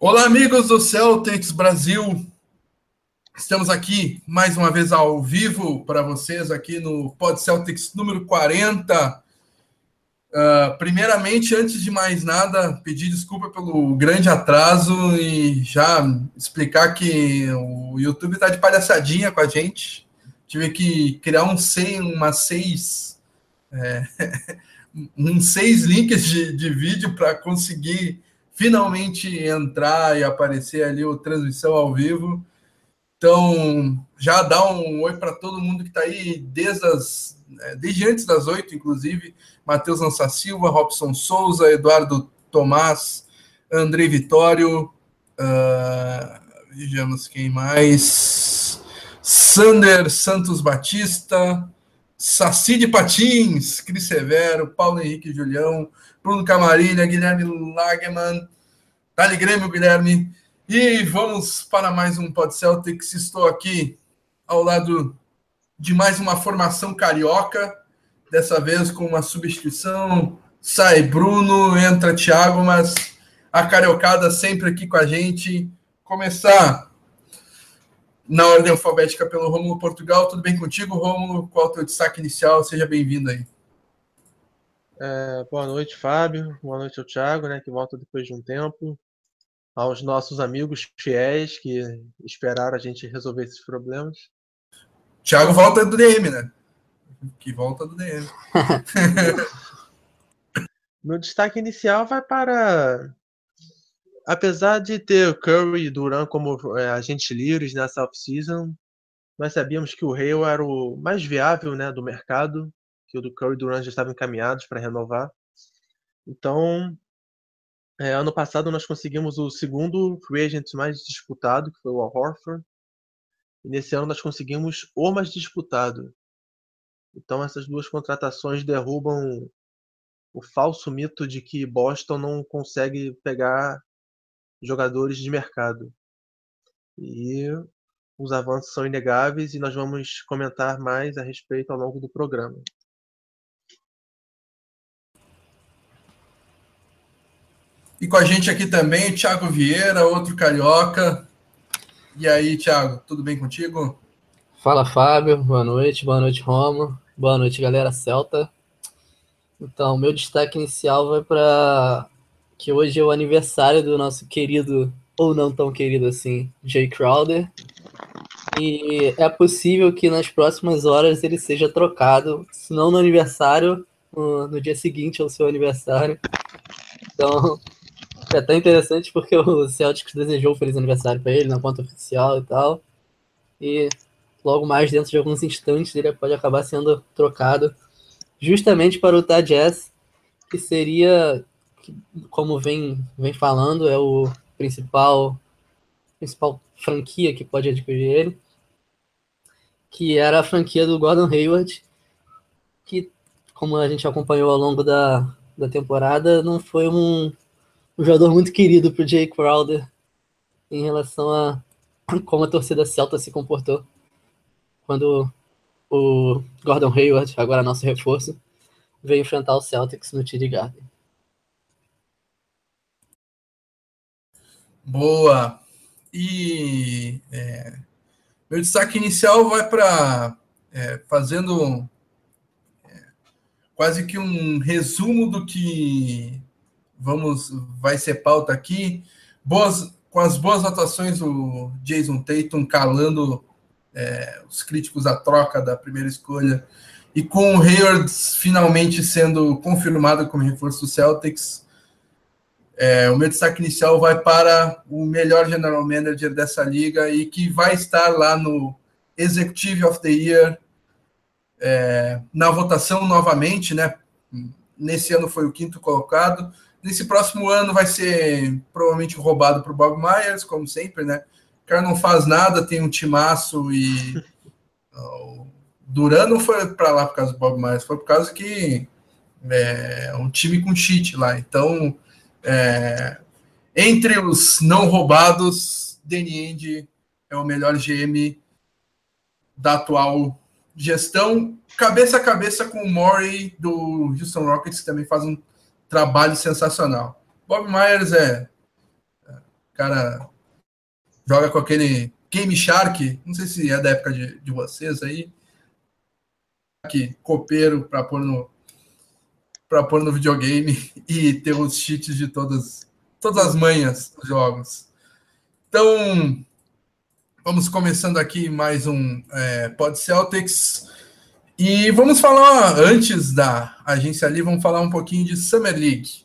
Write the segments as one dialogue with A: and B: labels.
A: Olá, amigos do Celtics Brasil. Estamos aqui mais uma vez ao vivo para vocês aqui no Pod Celtics número 40. Uh, primeiramente, antes de mais nada, pedir desculpa pelo grande atraso e já explicar que o YouTube está de palhaçadinha com a gente. Tive que criar um seis, uma seis, é, um seis links de, de vídeo para conseguir finalmente entrar e aparecer ali o transmissão ao vivo. Então, já dá um oi para todo mundo que está aí desde, as, né, desde antes das oito, inclusive. Matheus Lança Silva, Robson Souza, Eduardo Tomás, André Vitório, uh, vejamos quem mais. Sander Santos Batista, Saci de Patins, Cris Severo, Paulo Henrique Julião, Bruno Camarilha, Guilherme Lageman, Dali Grêmio, Guilherme. E vamos para mais um Pod Celtics. Estou aqui ao lado de mais uma formação carioca, dessa vez com uma substituição. Sai Bruno, entra Thiago, mas a cariocada sempre aqui com a gente. Começar na ordem alfabética pelo Rômulo Portugal. Tudo bem contigo, Rômulo? Qual é o teu destaque inicial? Seja bem-vindo aí.
B: É, boa noite, Fábio. Boa noite ao Thiago, né, que volta depois de um tempo. Aos nossos amigos fiéis que esperaram a gente resolver esses problemas.
A: Thiago volta do DM, né? Que volta do DM.
B: Meu destaque inicial vai para. Apesar de ter Curry e Duran como é, agentes livres nessa off-season, nós sabíamos que o Hale era o mais viável né, do mercado que o do Curry e Durant já estavam encaminhados para renovar. Então, é, ano passado nós conseguimos o segundo free agent mais disputado, que foi o Al Horford. E nesse ano nós conseguimos o mais disputado. Então essas duas contratações derrubam o falso mito de que Boston não consegue pegar jogadores de mercado. E os avanços são inegáveis e nós vamos comentar mais a respeito ao longo do programa.
A: E com a gente aqui também, Thiago Vieira, outro carioca. E aí, Thiago, tudo bem contigo?
C: Fala, Fábio. Boa noite, boa noite, Romo. Boa noite, galera Celta. Então, meu destaque inicial vai para que hoje é o aniversário do nosso querido, ou não tão querido assim, Jay Crowder. E é possível que nas próximas horas ele seja trocado, se não no aniversário, no, no dia seguinte ao seu aniversário. Então, é até interessante porque o Celtics desejou um feliz aniversário para ele na conta oficial e tal. E logo mais, dentro de alguns instantes, ele pode acabar sendo trocado justamente para o Utah Jazz, que seria, como vem, vem falando, é o principal, principal franquia que pode adquirir ele, que era a franquia do Gordon Hayward, que, como a gente acompanhou ao longo da, da temporada, não foi um um jogador muito querido pro Jay Crowder em relação a como a torcida celta se comportou quando o Gordon Hayward, agora nosso reforço, veio enfrentar o Celtics no TD Garden.
A: Boa! E é, meu destaque inicial vai para é, fazendo é, quase que um resumo do que vamos vai ser pauta aqui. Boas, com as boas atuações do Jason Tatum calando é, os críticos à troca da primeira escolha e com o Hayward finalmente sendo confirmado como reforço do Celtics. É, o meu destaque inicial vai para o melhor general manager dessa liga e que vai estar lá no Executive of the Year é, na votação novamente, né? Nesse ano foi o quinto colocado. Nesse próximo ano vai ser provavelmente roubado para o Bob Myers, como sempre, né? O cara não faz nada, tem um timaço e. o Duran não foi para lá por causa do Bob Myers, foi por causa que é um time com cheat lá. Então, é, entre os não roubados, Danny End é o melhor GM da atual gestão, cabeça a cabeça com o Murray do Houston Rockets, que também faz um trabalho sensacional. Bob Myers é, é cara joga com aquele Game Shark, não sei se é da época de, de vocês aí, que copeiro para pôr no para pôr no videogame e ter os cheats de todas todas as manhas dos jogos. Então, vamos começando aqui mais um é, Pod Celtics. E vamos falar, antes da agência ali, vamos falar um pouquinho de Summer League.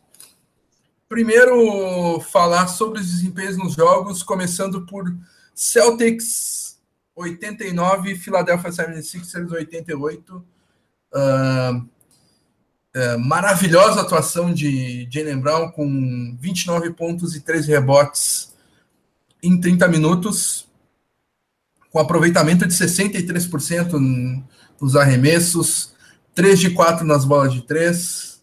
A: Primeiro, falar sobre os desempenhos nos jogos, começando por Celtics 89, Philadelphia 76ers 88. Uh, uh, maravilhosa atuação de Jalen Brown com 29 pontos e 13 rebotes em 30 minutos, com aproveitamento de 63% nos arremessos, 3 de 4 nas bolas de 3.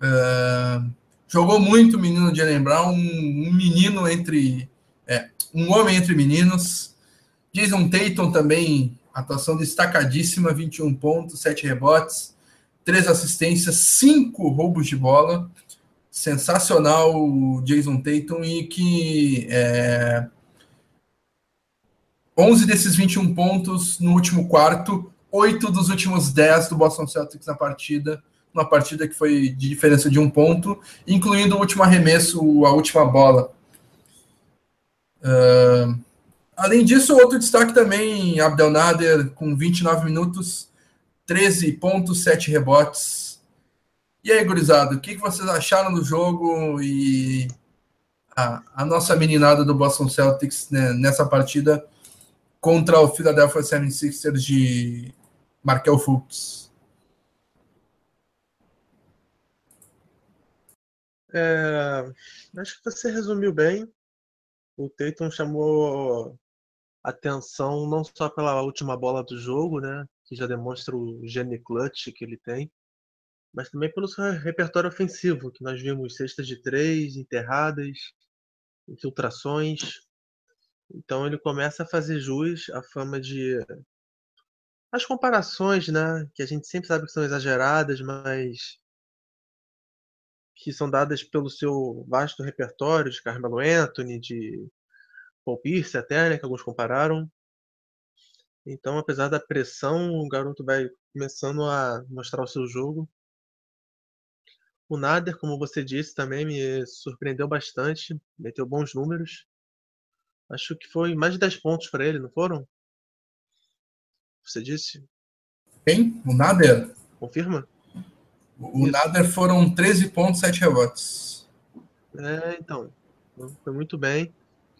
A: Uh, jogou muito o menino Jalen Brown, um, um menino entre. É, um homem entre meninos. Jason Tatum também, atuação destacadíssima, 21 pontos, 7 rebotes, 3 assistências, 5 roubos de bola. Sensacional o Jason Tatum e que é, 11 desses 21 pontos no último quarto, 8 dos últimos 10 do Boston Celtics na partida, uma partida que foi de diferença de um ponto, incluindo o último arremesso, a última bola. Uh, além disso, outro destaque também, Abdel Nader, com 29 minutos, 13 pontos, 7 rebotes. E aí, gurizada, o que vocês acharam do jogo e a, a nossa meninada do Boston Celtics né, nessa partida contra o Philadelphia 76ers de Markel Fultz?
B: É, acho que você resumiu bem o Tatum chamou atenção não só pela última bola do jogo, né, que já demonstra o gene clutch que ele tem, mas também pelo seu repertório ofensivo, que nós vimos cestas de três, enterradas, infiltrações. Então ele começa a fazer jus à fama de as comparações, né, que a gente sempre sabe que são exageradas, mas que são dadas pelo seu vasto repertório de Carmelo Anthony, de Paul Pierce até, né, que alguns compararam. Então, apesar da pressão, o garoto vai começando a mostrar o seu jogo. O Nader, como você disse, também me surpreendeu bastante, meteu bons números. Acho que foi mais de 10 pontos para ele, não foram? Você disse?
A: Quem? O Nader?
B: Confirma?
A: O Isso. Nader foram 13 pontos, 7 rebotes.
B: É, então. Foi muito bem.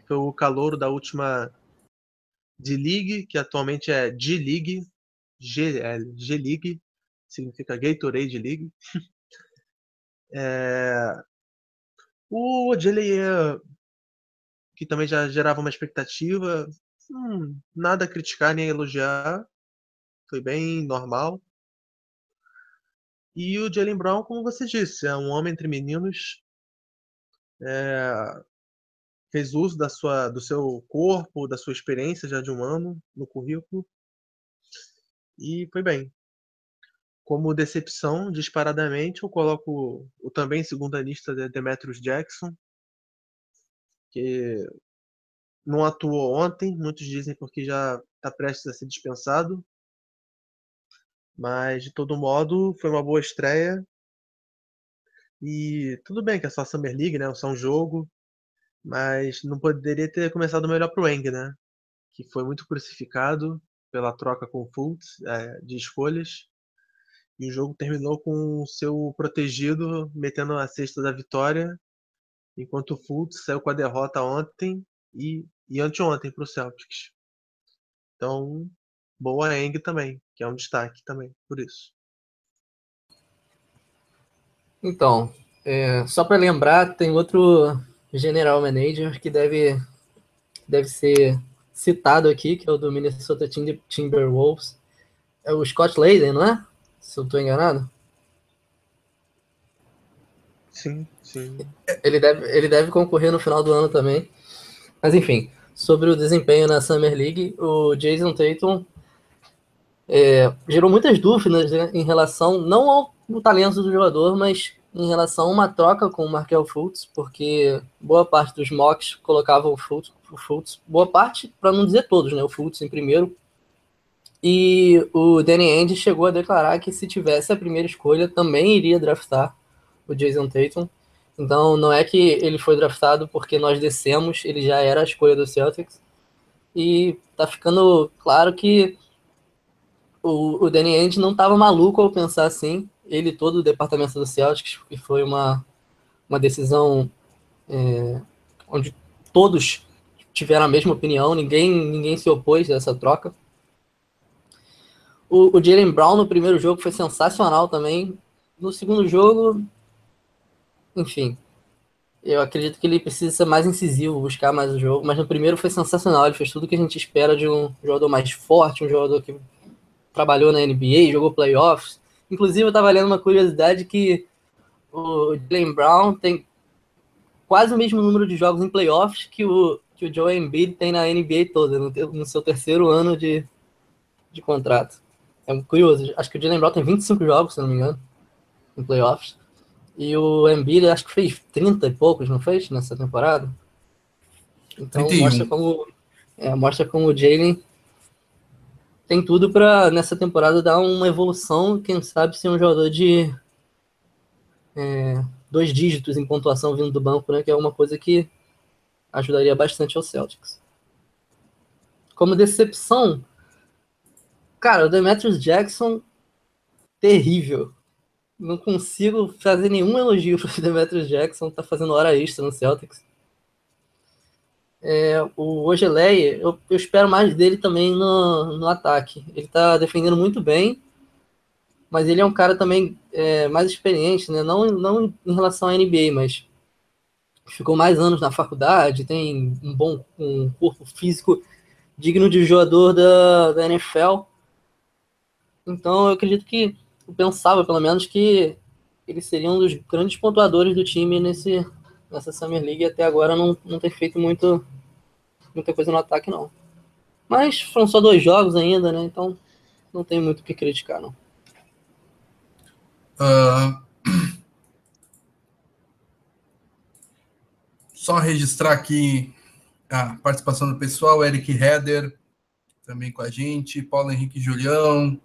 B: Foi o calouro da última D-League, que atualmente é G-League. G-League. Significa Gatorade League. é... O Odile que também já gerava uma expectativa. Hum, nada a criticar nem a elogiar. Foi bem normal. E o Jalen Brown, como você disse, é um homem entre meninos. É, fez uso da sua, do seu corpo, da sua experiência já de um ano no currículo. E foi bem. Como decepção, disparadamente, eu coloco o também segunda lista de Demetrius Jackson, que não atuou ontem, muitos dizem porque já está prestes a ser dispensado, mas, de todo modo, foi uma boa estreia. E tudo bem que é só Summer League, né? Só um jogo. Mas não poderia ter começado melhor pro Eng, né? Que foi muito crucificado pela troca com o Fultz é, de escolhas. E o jogo terminou com o seu protegido metendo a cesta da vitória, enquanto o Fultz saiu com a derrota ontem e, e anteontem para o Celtics. Então, boa Eng também que é um destaque também, por isso.
C: Então, é, só para lembrar, tem outro general manager que deve, deve ser citado aqui, que é o do Minnesota Timberwolves. É o Scott Layden, não é? Se eu estou enganado.
B: Sim, sim.
C: Ele deve, ele deve concorrer no final do ano também. Mas enfim, sobre o desempenho na Summer League, o Jason Tatum é, gerou muitas dúvidas né, em relação não ao, ao, talento do jogador, mas em relação a uma troca com o Markel Fultz, porque boa parte dos mocks colocavam o Fultz, o Fultz boa parte, para não dizer todos, né? O Fultz em primeiro. E o Danny Ainge chegou a declarar que se tivesse a primeira escolha, também iria draftar o Jason Tatum. Então não é que ele foi draftado porque nós descemos, ele já era a escolha do Celtics. E tá ficando claro que o, o Danny Ainge não estava maluco ao pensar assim. Ele todo o departamento do Celtics, que foi uma, uma decisão é, onde todos tiveram a mesma opinião, ninguém, ninguém se opôs a essa troca. O, o Jalen Brown no primeiro jogo foi sensacional também. No segundo jogo, enfim, eu acredito que ele precisa ser mais incisivo, buscar mais o jogo. Mas no primeiro foi sensacional. Ele fez tudo que a gente espera de um jogador mais forte, um jogador que trabalhou na NBA, jogou playoffs. Inclusive, eu estava lendo uma curiosidade que o Jalen Brown tem quase o mesmo número de jogos em playoffs que o, que o Joe Embiid tem na NBA toda, no, no seu terceiro ano de, de contrato. É curioso. Acho que o Jalen Brown tem 25 jogos, se não me engano, em playoffs. E o Embiid acho que fez 30 e poucos, não fez, nessa temporada? Então 31. mostra como, é, mostra como o Jalen tem tudo para nessa temporada dar uma evolução, quem sabe ser um jogador de é, dois dígitos em pontuação vindo do banco, né? Que é uma coisa que ajudaria bastante ao Celtics. Como decepção, cara, o Demetrius Jackson terrível. Não consigo fazer nenhum elogio para o Demetrius Jackson, tá fazendo hora extra no Celtics. É, o Ogelei, eu, eu, espero mais dele também no, no ataque. Ele está defendendo muito bem, mas ele é um cara também é, mais experiente, né? Não, não em relação à NBA, mas ficou mais anos na faculdade, tem um bom um corpo físico digno de jogador da, da NFL. Então eu acredito que eu pensava pelo menos que ele seria um dos grandes pontuadores do time nesse, nessa Summer League até agora não, não tem feito muito, muita coisa no ataque, não. Mas foram só dois jogos ainda, né? Então não tem muito o que criticar, não.
A: Uh, só registrar aqui a participação do pessoal, Eric Heder também com a gente, Paulo Henrique Julião,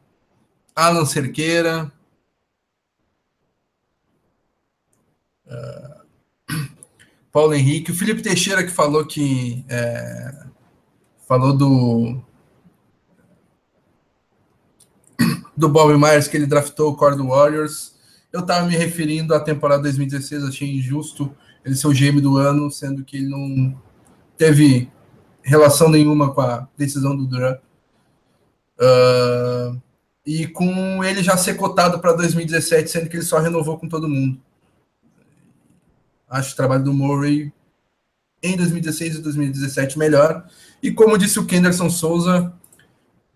A: Alan Cerqueira. Uh, Paulo Henrique, o Felipe Teixeira que falou que é, falou do do Bob Myers que ele draftou o Cord Warriors. Eu estava me referindo à temporada 2016, achei injusto ele ser o GM do ano, sendo que ele não teve relação nenhuma com a decisão do Duran. Uh, e com ele já ser cotado para 2017, sendo que ele só renovou com todo mundo. Acho o trabalho do Murray em 2016 e 2017 melhor. E como disse o Kenderson Souza,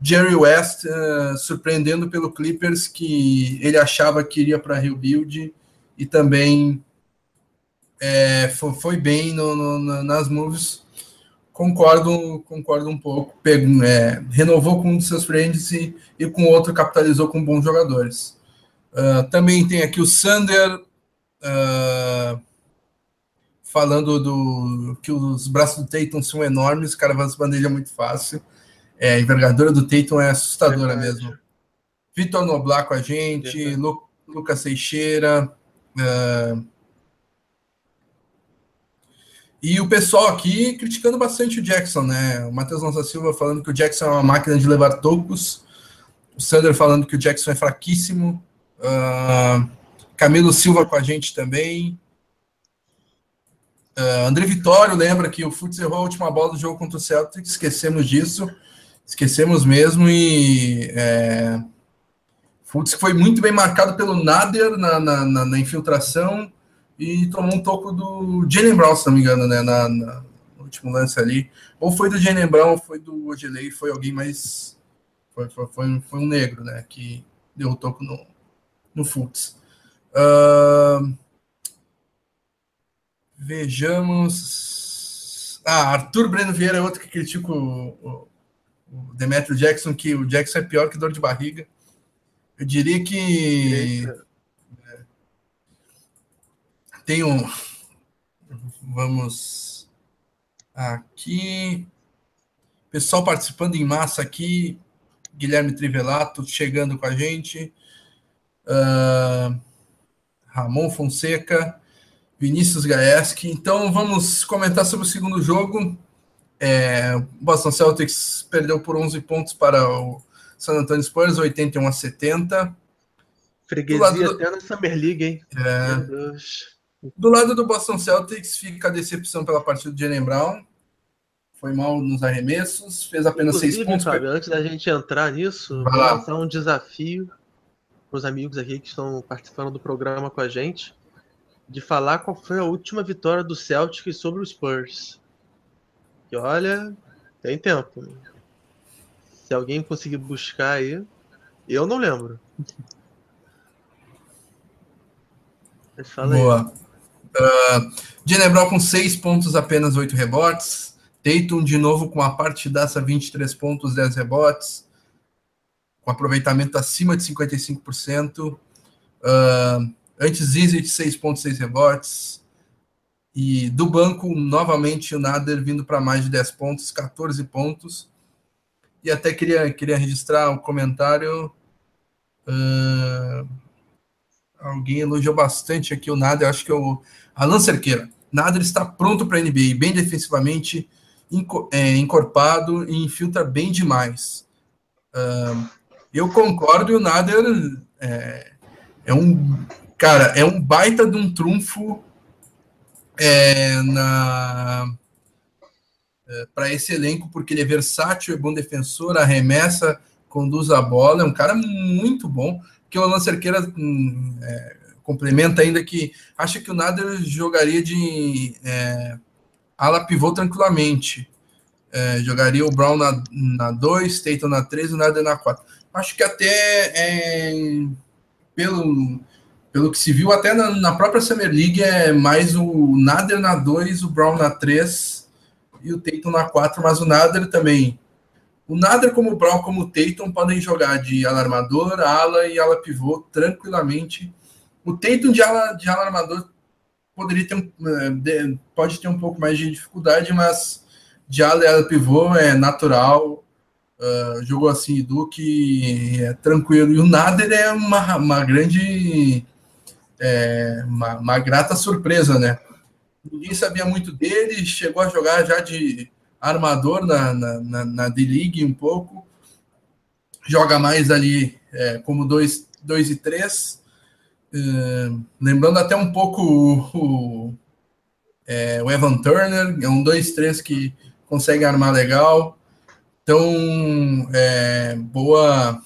A: Jerry West uh, surpreendendo pelo Clippers, que ele achava que iria para Rebuild e também é, foi, foi, bem no, no, nas moves. Concordo, concordo um pouco. Pego, é, renovou com um dos seus friends e, e com outro capitalizou com bons jogadores. Uh, também tem aqui o Sander. Uh, falando do que os braços do Tatum são enormes, o cara vai bandeja muito fácil. É, a envergadura do Tatum é assustadora mesmo. Vitor Noblar com a gente, Lu, Lucas Teixeira. Uh, e o pessoal aqui criticando bastante o Jackson, né? O Matheus Nossa Silva falando que o Jackson é uma máquina de levar tocos. O Sander falando que o Jackson é fraquíssimo. Uh, Camilo Silva com a gente também. Uh, André Vitório lembra que o Futs errou a última bola do jogo contra o Celtics, esquecemos disso, esquecemos mesmo, e é, Futs foi muito bem marcado pelo Nader na, na, na, na, infiltração e tomou um toco do Jalen Brown, se não me engano, né, na, no último lance ali. Ou foi do Jalen Brown, ou foi do Ogelei, foi alguém mais... Foi, foi, foi, foi um negro, né, que deu o toco no, no Futs. Uh, Vejamos. Ah, Arthur Breno Vieira é outro que critica o, o, Demetrio Jackson, que o Jackson é pior que dor de barriga. Eu diria que. tem um. Vamos aqui. Pessoal participando em massa aqui. Guilherme Trivelato chegando com a gente. Uh, Ramon Fonseca. Vinícius Gaeski. Então vamos comentar sobre o segundo jogo. É, o Boston Celtics perdeu por 11 pontos para o San Antonio Spurs, 81 a 70.
B: Freguesia do... até na Summer League, hein?
A: É. Do lado do Boston Celtics fica a decepção pela partida de Jalen Brown. Foi mal nos arremessos, fez apenas Inclusive, seis pontos.
B: Fábio, antes da gente entrar nisso, vou lançar um desafio para os amigos aqui que estão participando do programa com a gente de falar qual foi a última vitória do Celtics sobre o Spurs. E olha, tem tempo. Se alguém conseguir buscar aí, eu não lembro.
A: Boa. aí. Uh, com 6 pontos, apenas 8 rebotes. Tatum de novo com a partidaça 23 pontos, 10 rebotes. Com aproveitamento acima de 55%. Uh, antes Zizit, 6.6 rebotes. E do banco, novamente, o Nader vindo para mais de 10 pontos, 14 pontos. E até queria, queria registrar um comentário. Uh, alguém elogiou bastante aqui o Nader, acho que é o Alan Cerqueira. Nader está pronto para a NBA, bem defensivamente, é, encorpado e infiltra bem demais. Uh, eu concordo e o Nader é, é um cara, é um baita de um trunfo é, na é, para esse elenco, porque ele é versátil, é bom defensor, arremessa, conduz a bola, é um cara muito bom. Que o Alan Cerqueira hum, é, complementa ainda que acha que o Nader jogaria de é, ala pivô tranquilamente. É, jogaria o Brown na 2, Tatum na 3 e o Nader na 4. Acho que até é, pelo pelo que se viu até na, na, própria Summer League, é mais o Nader na 2, o Brown na 3 e o Tatum na 4, mas o Nader também. O Nader, como o Brown, como o Tatum, podem jogar de alarmador, ala e ala pivô tranquilamente. O Tatum de ala, de alarmador poderia ter um, é, pode ter um pouco mais de dificuldade, mas de ala e ala pivô é natural. Uh, jogou assim, Duque é tranquilo. E o Nader é uma, uma grande é, uma, uma, grata surpresa, né? Ninguém sabia muito dele, chegou a jogar já de armador na, na, na, na D-League um pouco, joga mais ali é, como 2 e 3, é, lembrando até um pouco o, o, é, o Evan Turner, é um 2-3 que consegue armar legal. Então, é, boa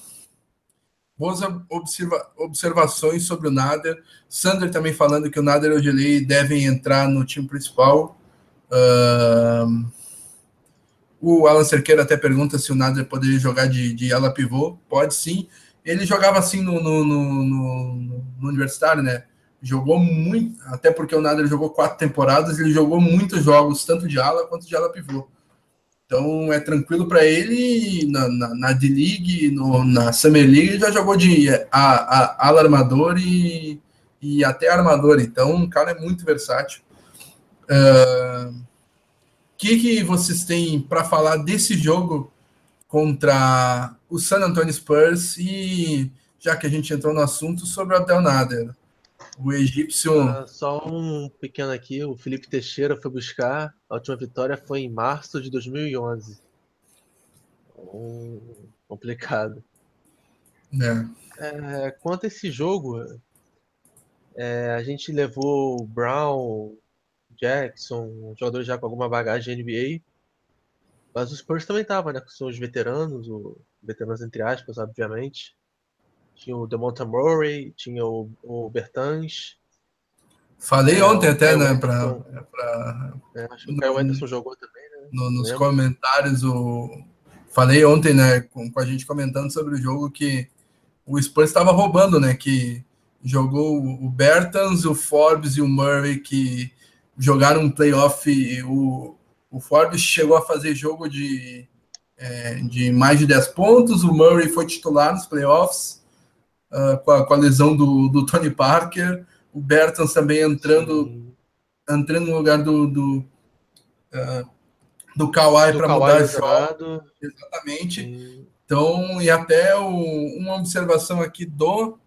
A: boas observa observações sobre o Nader. Sander também falando que o Nader e o Gelei devem entrar no time principal. Uh, o Alan Cerqueira até pergunta se o Nader poderia jogar de, de ala pivô. Pode sim. Ele jogava assim no, no, no, no, no universitário, né? Jogou muito, até porque o Nader jogou quatro temporadas, ele jogou muitos jogos, tanto de ala quanto de ala pivô. Então é tranquilo para ele na, na, na D-League, na Summer League, já jogou de a, a, alarmador e, e até armador. Então o cara é muito versátil. O uh, que, que vocês têm para falar desse jogo contra o San Antonio Spurs? E já que a gente entrou no assunto sobre o Abdel Nader. O egípcio.
B: Uh, só um pequeno aqui, o Felipe Teixeira foi buscar. A última vitória foi em março de 2011. Um, complicado. É. É, quanto a esse jogo, é, a gente levou o Brown, Jackson, jogadores já com alguma bagagem de NBA. Mas os Spurs também estavam, né? Com seus veteranos, o, veteranos entre aspas, obviamente. Tinha o DeMonta Murray, tinha o, o Bertans.
A: Falei é, ontem até, né? Pra,
B: pra, é, acho que o Kyle Anderson jogou também, né?
A: No, nos Lembra? comentários, o... falei ontem, né? Com, com, a gente comentando sobre o jogo que o Spurs estava roubando, né? Que jogou o Bertans, o Forbes e o Murray que jogaram um playoff. O, o Forbes chegou a fazer jogo de, é, de mais de 10 pontos, o Murray foi titular nos playoffs uh, com, a, com, a, lesão do, do, Tony Parker. O Bertans também entrando, Sim. entrando no lugar do, do, uh, do Kawhi para mudar o jogo. Exatamente. Sim. Então, e até o, uma observação aqui do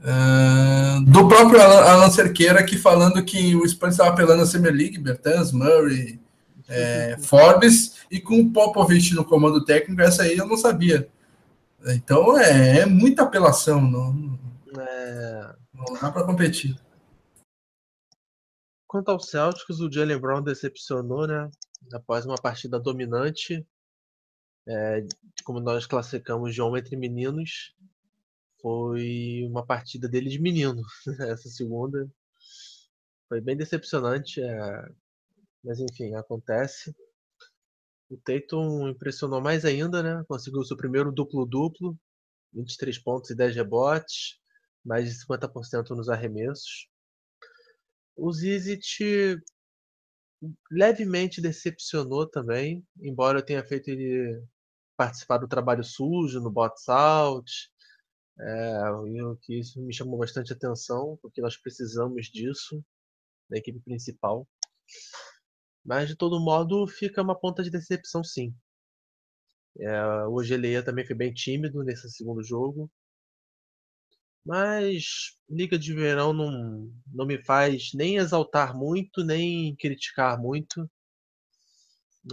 A: uh, do próprio Alan, Alan Cerqueira aqui falando que o Spurs estava apelando a Summer League, Bertans, Murray, é, Forbes, e com o Popovich no comando técnico, essa aí eu não sabia. Então é, é muita apelação, não, é... dá para competir.
B: Quanto ao Celtics, o Jalen Brown decepcionou, né? Após uma partida dominante, é, como nós classificamos de homem entre meninos, foi uma partida dele de menino. Essa segunda foi bem decepcionante. É, mas enfim, acontece. O Tatum impressionou mais ainda, né? Conseguiu seu primeiro duplo-duplo, 23 pontos e 10 rebotes, mais de 50% nos arremessos. O Zizit levemente decepcionou também, embora tenha feito ele participar do trabalho sujo no box out, é, que isso me chamou bastante atenção, porque nós precisamos disso na equipe principal. Mas de todo modo fica uma ponta de decepção sim. É, o Geleia também foi bem tímido nesse segundo jogo. Mas Liga de Verão não, não me faz nem exaltar muito, nem criticar muito.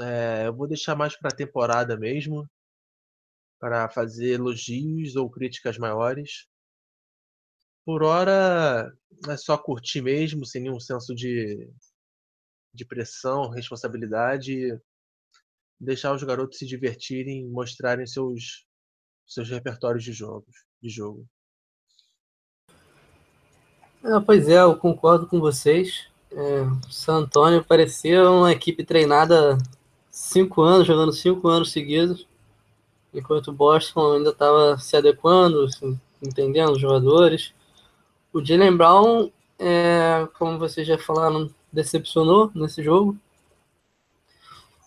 B: É, eu vou deixar mais para a temporada mesmo, para fazer elogios ou críticas maiores. Por hora é só curtir mesmo, sem nenhum senso de de pressão, responsabilidade, deixar os garotos se divertirem, mostrarem seus seus repertórios de jogos, de jogo.
C: É, pois é, eu concordo com vocês. É, San Antônio parecia uma equipe treinada cinco anos, jogando cinco anos seguidos, enquanto o Boston ainda estava se adequando, assim, entendendo os jogadores. O Jalen Brown, é, como vocês já falaram, decepcionou nesse jogo.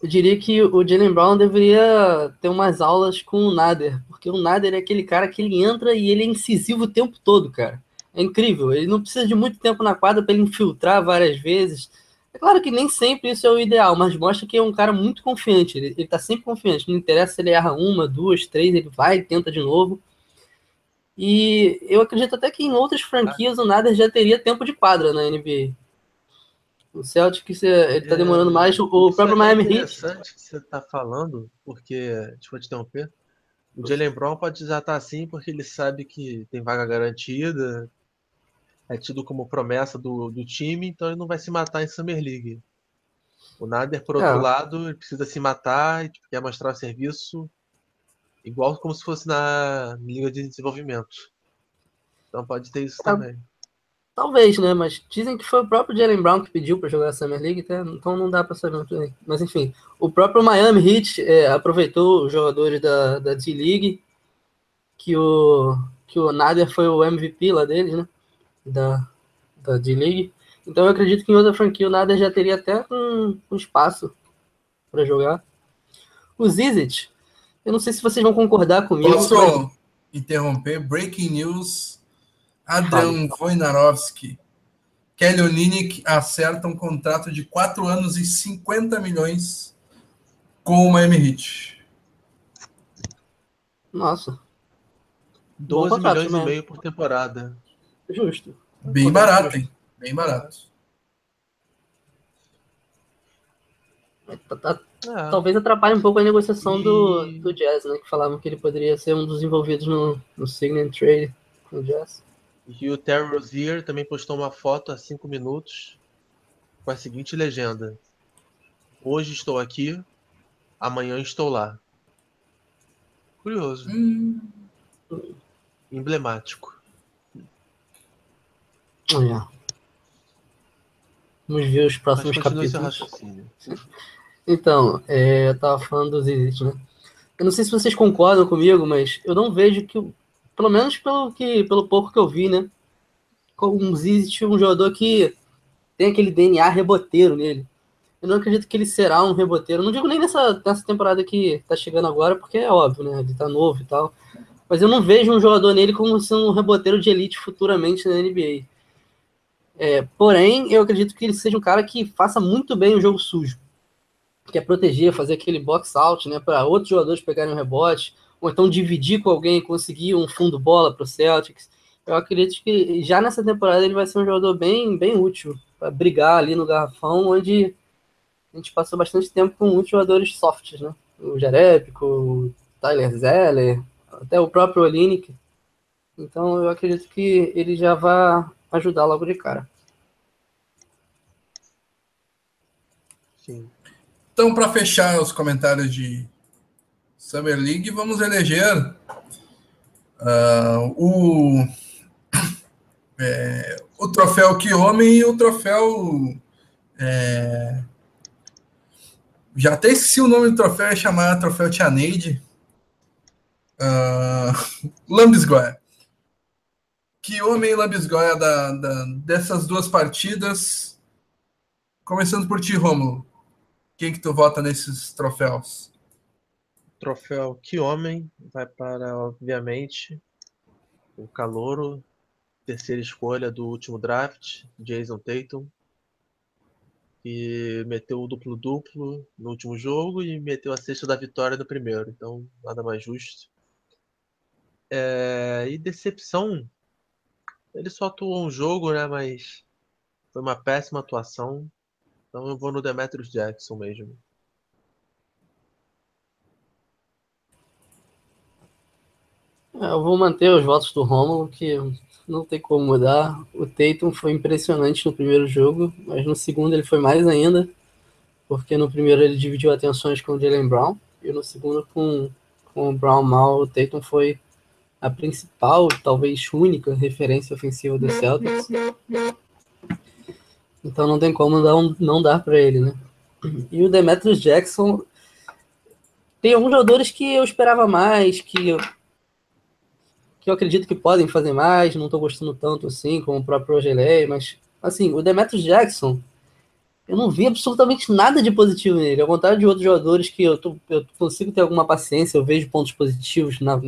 C: Eu diria que o Jalen Brown deveria ter umas aulas com o Nader, porque o Nader é aquele cara que ele entra e ele é incisivo o tempo todo, cara. É incrível. Ele não precisa de muito tempo na quadra para ele infiltrar várias vezes. É claro que nem sempre isso é o ideal, mas mostra que é um cara muito confiante. Ele, ele tá sempre confiante. Não interessa se ele erra uma, duas, três, ele vai e tenta de novo. E eu acredito até que em outras franquias o Nader já teria tempo de quadra na NBA. O Celtic ele tá demorando é, mais. O próprio é Miami Heat. É
B: interessante que você está falando, porque, deixa eu te interromper. O Jalen Brown pode já estar tá assim porque ele sabe que tem vaga garantida, é tido como promessa do, do time, então ele não vai se matar em Summer League. O Nader, por outro é. lado, ele precisa se matar e tipo, quer mostrar o serviço igual como se fosse na Liga de Desenvolvimento. Então pode ter isso é. também.
C: Talvez, né? Mas dizem que foi o próprio Jalen Brown que pediu para jogar a Summer League, tá? então não dá para saber. Mas enfim, o próprio Miami Heat é, aproveitou os jogadores da, da D-League, que o, que o Nader foi o MVP lá deles, né? Da, da D-League. Então eu acredito que em outra franquia o Nader já teria até um, um espaço para jogar. O Zizit, eu não sei se vocês vão concordar comigo.
A: Posso mas... interromper? Breaking news Adam Wojnarowski. Kelly Olynyk acerta um contrato de 4 anos e 50 milhões com o Miami Heat.
C: Nossa.
B: 12 contrato, milhões né? e meio por temporada.
C: Justo.
A: Bem barato, hein? Bem barato.
C: É. Talvez atrapalhe um pouco a negociação e... do, do Jazz, né? Que falavam que ele poderia ser um dos envolvidos no, no Sign Trade com o Jazz.
B: E o Terry Rozier também postou uma foto há cinco minutos com a seguinte legenda: Hoje estou aqui, amanhã estou lá. Curioso. Hum. Emblemático.
C: Olha. Vamos ver os próximos capítulos. então, é, eu tava falando dos Isis, né? Eu não sei se vocês concordam comigo, mas eu não vejo que pelo menos pelo, que, pelo pouco que eu vi, né? Com existe um jogador que tem aquele DNA reboteiro nele. Eu não acredito que ele será um reboteiro. Não digo nem nessa, nessa temporada que tá chegando agora, porque é óbvio, né? Ele tá novo e tal. Mas eu não vejo um jogador nele como sendo um reboteiro de elite futuramente na NBA. É, porém, eu acredito que ele seja um cara que faça muito bem o jogo sujo. Que é proteger, fazer aquele box out, né? Para outros jogadores pegarem um rebote, ou então dividir com alguém, conseguir um fundo bola para o Celtics. Eu acredito que já nessa temporada ele vai ser um jogador bem, bem útil para brigar ali no garrafão, onde a gente passou bastante tempo com muitos jogadores softs, né? O Jerepico, o Tyler Zeller, até o próprio Olinick. Então eu acredito que ele já vai ajudar logo de cara.
A: Sim. Então, para fechar os comentários de Summer League, vamos eleger uh, o, é, o troféu Que Homem e o troféu. É, já até esqueci o nome do troféu, é chamado Troféu Tianeide. Uh, Lambisgoia que homem lambisgoia da, da, dessas duas partidas. Começando por ti, Romulo. Quem que tu vota nesses troféus?
B: Troféu Que Homem vai para, obviamente, o Calouro, terceira escolha do último draft, Jason Tatum, que meteu o duplo-duplo no último jogo e meteu a sexta da vitória no primeiro, então nada mais justo. É, e decepção, ele só atuou um jogo, né? Mas foi uma péssima atuação. Então eu vou no Demetrius Jackson mesmo.
C: É, eu vou manter os votos do Romulo, que não tem como mudar. O Tatum foi impressionante no primeiro jogo, mas no segundo ele foi mais ainda, porque no primeiro ele dividiu atenções com o Jalen Brown, e no segundo com, com o Brown mal, o Tatum foi a principal, talvez única referência ofensiva do Celtics. Então não tem como não, não dar para ele, né? E o Demetrius Jackson tem alguns jogadores que eu esperava mais, que eu, que eu acredito que podem fazer mais, não estou gostando tanto assim, como o próprio Rogelei, mas assim, o Demetrius Jackson, eu não vi absolutamente nada de positivo nele, ao contrário de outros jogadores que eu, tô, eu consigo ter alguma paciência, eu vejo pontos positivos na,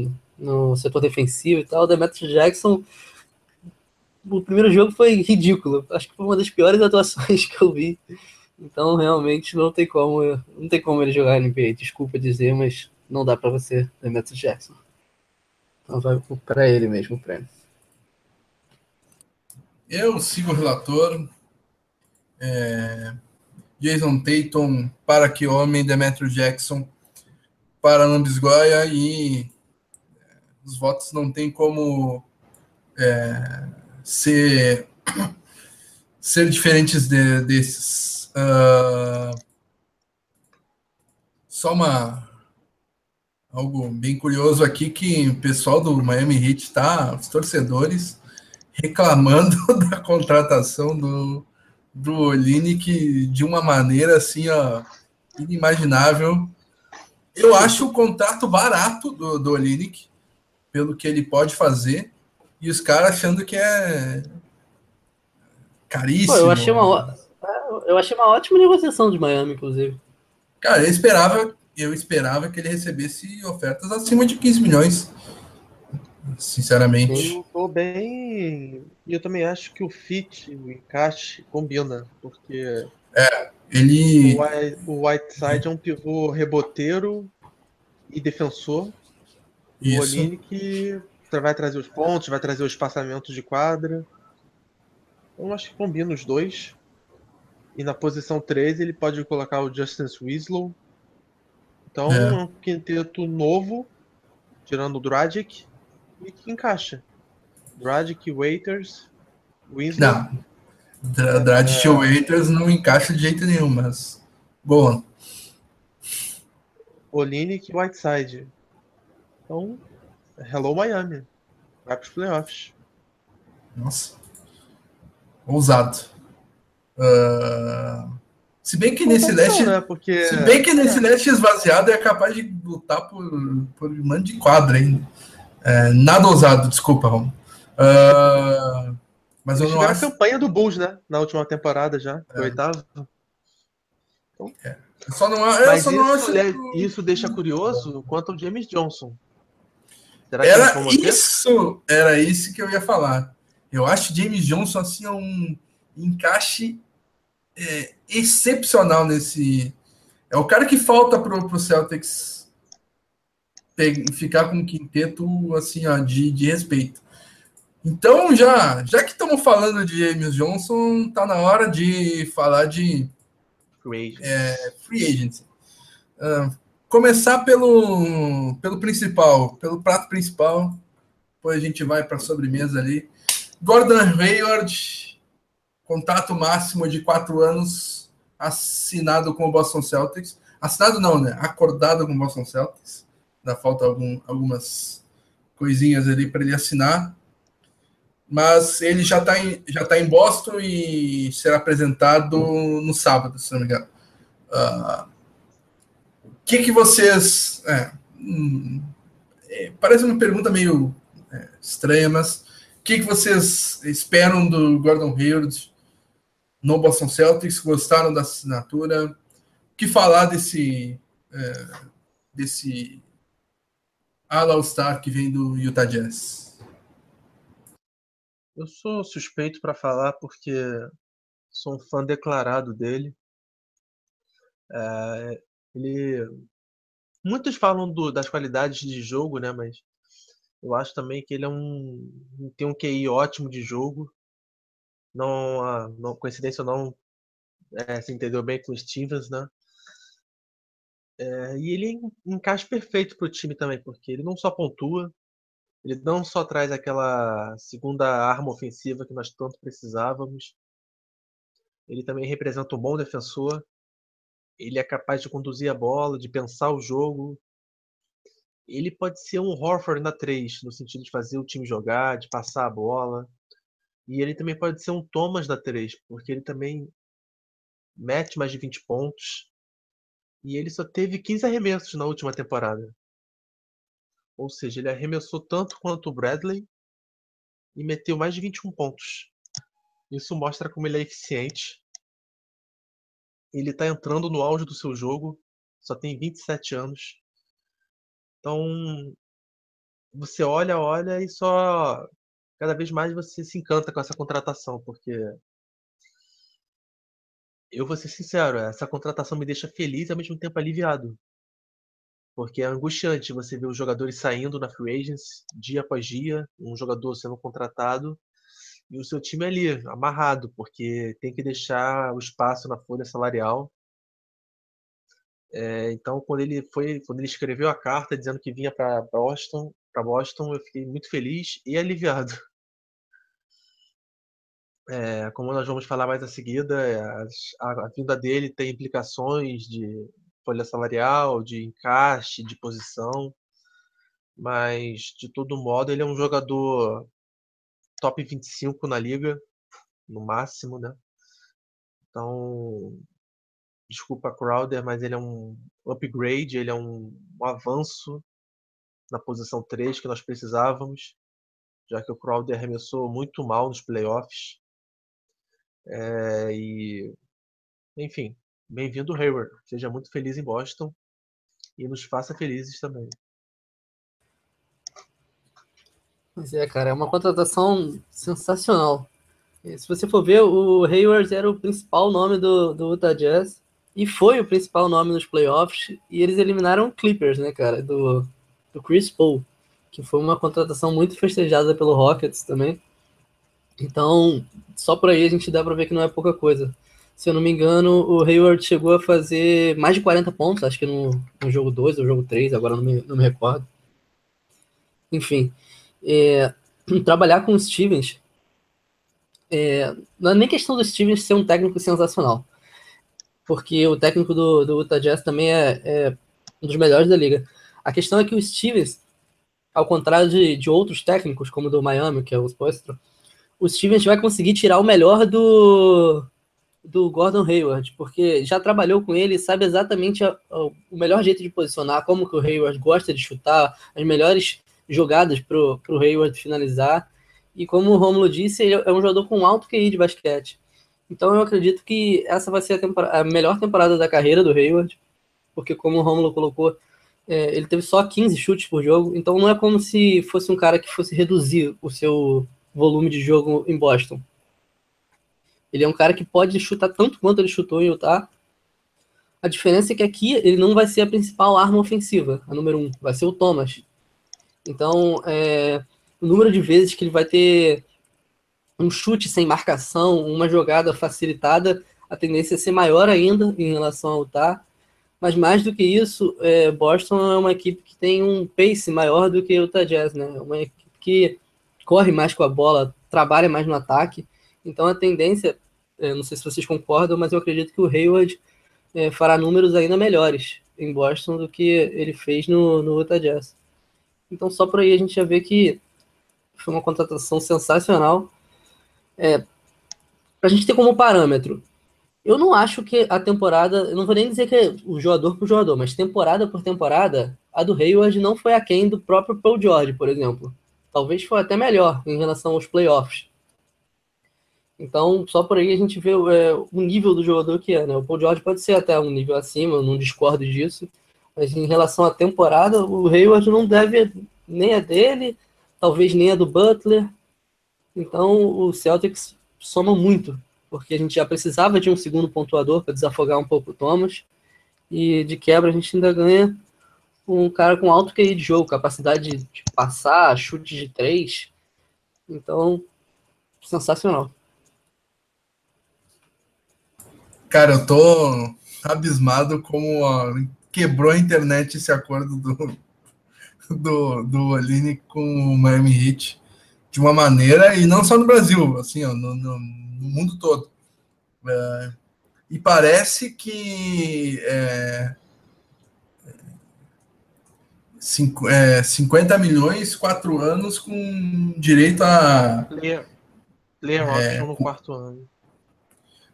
C: no setor defensivo e tal. O Demetrius Jackson, o primeiro jogo foi ridículo. Acho que foi uma das piores atuações que eu vi. Então, realmente, não tem como, não tem como ele jogar NBA. Desculpa dizer, mas não dá para você, Demetrius Jackson. Então, vai para ele mesmo o prêmio.
A: Eu sigo o relator. É... Jason Tatum para que homem, Demetrius Jackson para Lambisgoia e os votos não tem como é, ser, ser diferentes de, desses. Uh, só uma algo bem curioso aqui que o pessoal do Miami Heat está, os torcedores, reclamando da contratação do, do Olinick de uma maneira assim, ó, inimaginável. Eu acho o contrato barato do, do Olinick pelo que ele pode fazer, e os caras achando que é caríssimo. Pô,
C: eu, achei uma, eu achei uma ótima negociação de Miami, inclusive.
A: Cara, eu esperava, eu esperava que ele recebesse ofertas acima de 15 milhões. Sinceramente.
B: Eu tô bem. E eu também acho que o fit, o encaixe, combina. Porque.
A: É, ele.
B: O Whiteside é um pivô reboteiro e defensor. Isso. O Oline que vai trazer os pontos, vai trazer o espaçamento de quadra. Eu acho que combina os dois. E na posição 13 ele pode colocar o Justice Winslow. Então é um quinteto novo, tirando o Dragic, e que encaixa. Dragic, Waiters, Winslow.
A: Não. Dragic e é... Waiters não encaixa de jeito nenhum, mas. Boa.
B: Olinick e Whiteside. Então, hello Miami. Vai para os playoffs.
A: Nossa. Ousado. Uh... Se bem que nesse leste. Né? Porque... Se bem que nesse é. leste esvaziado é capaz de lutar por, por mando de quadra ainda. É, nada ousado, desculpa, Rom. Uh...
B: Mas eu não acho. a campanha do Bulls, né? Na última temporada já. É. Oitavo.
A: Então... É. Só não, Mas
B: só
A: isso, não
B: acho... isso deixa curioso quanto ao James Johnson.
A: Era isso, era isso que eu ia falar. Eu acho James Johnson assim um, encaixe é, excepcional nesse. É o cara que falta para o Celtics ficar com um quinteto assim, ó, de, de respeito. Então, já, já que estamos falando de James Johnson, tá na hora de falar de
B: free
A: agency. É, free agency. Uh, começar pelo, pelo principal, pelo prato principal. Depois a gente vai para a sobremesa ali. Gordon Hayward, contato máximo de quatro anos, assinado com o Boston Celtics. Assinado não, né? Acordado com o Boston Celtics. Ainda falta algum, algumas coisinhas ali para ele assinar mas ele já está em, já tá em Boston e será apresentado no sábado, se não me engano. Uh, que, que vocês. É, hum, é, parece uma pergunta meio é, estranha, mas o que, que vocês esperam do Gordon Hayward no Boston Celtics? Gostaram da assinatura? O que falar desse. É, desse All-Star que vem do Utah Jazz?
B: Eu sou suspeito para falar porque sou um fã declarado dele. É, ele, muitos falam do, das qualidades de jogo, né? Mas eu acho também que ele é um tem um QI ótimo de jogo. Não, não coincidência não, é, se entendeu bem com o Stevens, né? É, e ele encaixa perfeito para o time também, porque ele não só pontua, ele não só traz aquela segunda arma ofensiva que nós tanto precisávamos, ele também representa um bom defensor. Ele é capaz de conduzir a bola, de pensar o jogo. Ele pode ser um Horford na 3, no sentido de fazer o time jogar, de passar a bola. E ele também pode ser um Thomas na 3, porque ele também mete mais de 20 pontos. E ele só teve 15 arremessos na última temporada. Ou seja, ele arremessou tanto quanto o Bradley e meteu mais de 21 pontos. Isso mostra como ele é eficiente. Ele está entrando no auge do seu jogo, só tem 27 anos. Então, você olha, olha e só cada vez mais você se encanta com essa contratação, porque eu vou ser sincero, essa contratação me deixa feliz e ao mesmo tempo aliviado. Porque é angustiante você ver os jogadores saindo na free agency dia após dia, um jogador sendo contratado e o seu time ali amarrado, porque tem que deixar o espaço na folha salarial. É, então, quando ele foi, quando ele escreveu a carta dizendo que vinha para Boston, para Boston, eu fiquei muito feliz e aliviado. É, como nós vamos falar mais a seguida, é, a, a vinda dele tem implicações de folha salarial, de encaixe, de posição. Mas, de todo modo, ele é um jogador top 25 na liga, no máximo, né? Então, desculpa Crowder, mas ele é um upgrade, ele é um, um avanço na posição 3 que nós precisávamos, já que o Crowder arremessou muito mal nos playoffs. É, e, enfim, Bem-vindo, Hayward. Seja muito feliz em Boston e nos faça felizes também.
C: Pois é, cara, é uma contratação sensacional. Se você for ver, o Hayward era o principal nome do, do Utah Jazz e foi o principal nome nos playoffs e eles eliminaram o Clippers, né, cara, do, do Chris Paul, que foi uma contratação muito festejada pelo Rockets também. Então, só por aí a gente dá para ver que não é pouca coisa se eu não me engano, o Hayward chegou a fazer mais de 40 pontos, acho que no, no jogo 2 ou jogo 3, agora não me, não me recordo. Enfim, é, trabalhar com o Stevens, é, não é nem questão do Stevens ser um técnico sensacional, porque o técnico do, do Utah Jazz também é, é um dos melhores da liga. A questão é que o Stevens, ao contrário de, de outros técnicos, como o do Miami, que é o Spoelstra, o Stevens vai conseguir tirar o melhor do, do Gordon Hayward, porque já trabalhou com ele, sabe exatamente a, a, o melhor jeito de posicionar, como que o Hayward gosta de chutar, as melhores jogadas para o Hayward finalizar. E como o Romulo disse, ele é um jogador com alto QI de basquete. Então eu acredito que essa vai ser a, a melhor temporada da carreira do Hayward, porque como o Romulo colocou, é, ele teve só 15 chutes por jogo, então não é como se fosse um cara que fosse reduzir o seu volume de jogo em Boston Ele é um cara que pode chutar tanto quanto ele chutou em Utah. A diferença é que aqui ele não vai ser a principal arma ofensiva, a número um, vai ser o Thomas. Então, é, o número de vezes que ele vai ter um chute sem marcação, uma jogada facilitada, a tendência é ser maior ainda em relação ao Utah. Mas mais do que isso, é, Boston é uma equipe que tem um pace maior do que o Utah Jazz, né? Uma equipe que corre mais com a bola, trabalha mais no ataque. Então a tendência, é, não sei se vocês concordam, mas eu acredito que o Hayward é, fará números ainda melhores em Boston do que ele fez no, no Utah Jazz. Então só por aí a gente já vê que foi uma contratação sensacional. É, para a gente ter como parâmetro, eu não acho que a temporada, eu não vou nem dizer que é o jogador por jogador, mas temporada por temporada, a do Hayward não foi aquém do próprio Paul George, por exemplo. Talvez foi até melhor em relação aos playoffs. Então, só por aí a gente vê é, o nível do jogador que é, né? O Paul George pode ser até um nível acima, eu não discordo disso. Mas em relação à temporada, o Hayward não deve nem a dele, talvez nem a do Butler. Então, o Celtics soma muito, porque a gente já precisava de um segundo pontuador para desafogar um pouco o Thomas. E de quebra a gente ainda ganha um cara com alto QI de jogo, capacidade de passar, chute de três. Então, sensacional.
A: Cara, eu tô abismado como ó, quebrou a internet esse acordo do, do, do Aline com o Miami Heat de uma maneira, e não só no Brasil, assim, ó, no, no, no mundo todo. É, e parece que é, cinco, é, 50 milhões, quatro anos, com direito a.
B: Ler é, no quarto ano.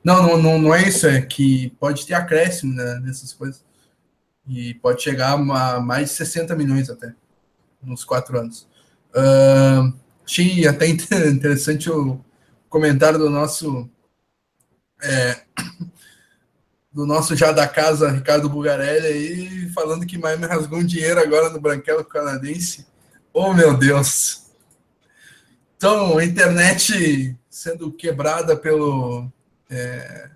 A: Não, não, não, não é isso, é que pode ter acréscimo né, nessas coisas. E pode chegar a mais de 60 milhões até, nos quatro anos. Uh, achei até interessante o comentário do nosso é, do nosso já da casa, Ricardo Bugarelli, aí, falando que Miami rasgou um dinheiro agora no branquelo canadense. Oh, meu Deus! Então, a internet sendo quebrada pelo é,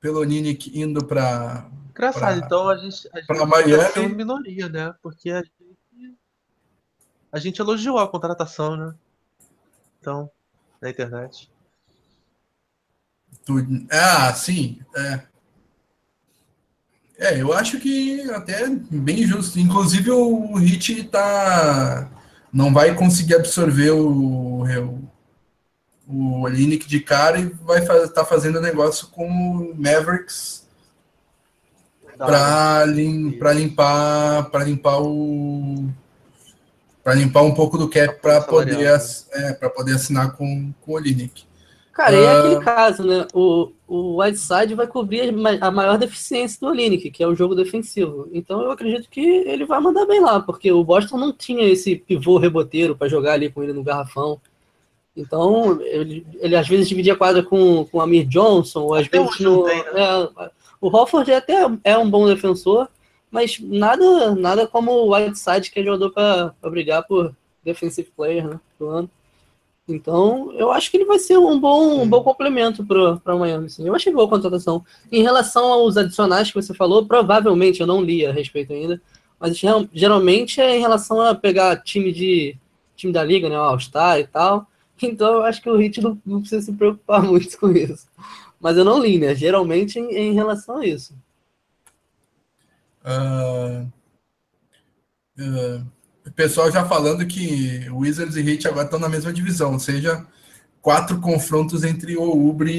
A: pelo Ninick indo para
B: Engraçado, pra, então a gente, a
A: gente Miami.
B: minoria, né? Porque a gente, a gente elogiou a contratação, né? Então, na internet.
A: Tudo. Ah, sim. É. é, eu acho que até bem justo. Inclusive o Hit tá não vai conseguir absorver o, o, o Linick de cara e vai estar tá fazendo negócio com o Mavericks para lim, limpar para limpar o para limpar um pouco do cap para poder é, para poder assinar com, com o Linick.
C: Cara, uh, e é aquele ah, caso, né? O, o Whiteside vai cobrir a maior deficiência do Linick, que é o jogo defensivo. Então eu acredito que ele vai mandar bem lá, porque o Boston não tinha esse pivô reboteiro para jogar ali com ele no garrafão. Então, ele, ele às vezes dividia quadra com, com o Amir Johnson, ou às Até vezes no. Tem, né? é, o Hofford até é um bom defensor, mas nada nada como o Whiteside, que é jogador para brigar por defensive player né, do ano. Então, eu acho que ele vai ser um bom, um bom complemento para o Miami. Eu achei boa a contratação. Em relação aos adicionais que você falou, provavelmente eu não li a respeito ainda, mas geralmente é em relação a pegar time de time da liga, né, All-Star e tal. Então, eu acho que o Heat não, não precisa se preocupar muito com isso. Mas eu não li, né? Geralmente em, em relação a isso.
A: Uh, uh, o pessoal já falando que Wizards e Heat agora estão na mesma divisão, ou seja, quatro confrontos entre o Ubre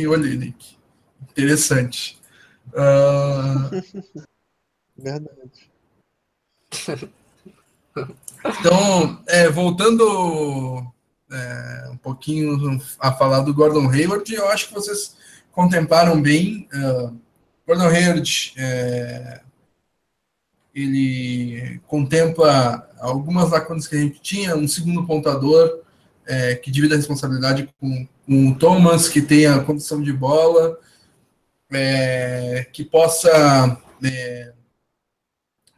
A: e o Olinick. Interessante. Uh,
B: Verdade.
A: Então, é, voltando é, um pouquinho a falar do Gordon Hayward, eu acho que vocês contemplaram bem. Uh, Gordon Hayward, é, ele contempla algumas lacunas que a gente tinha, um segundo pontador é, que divide a responsabilidade com, com, o Thomas, que tenha condição de bola, é, que possa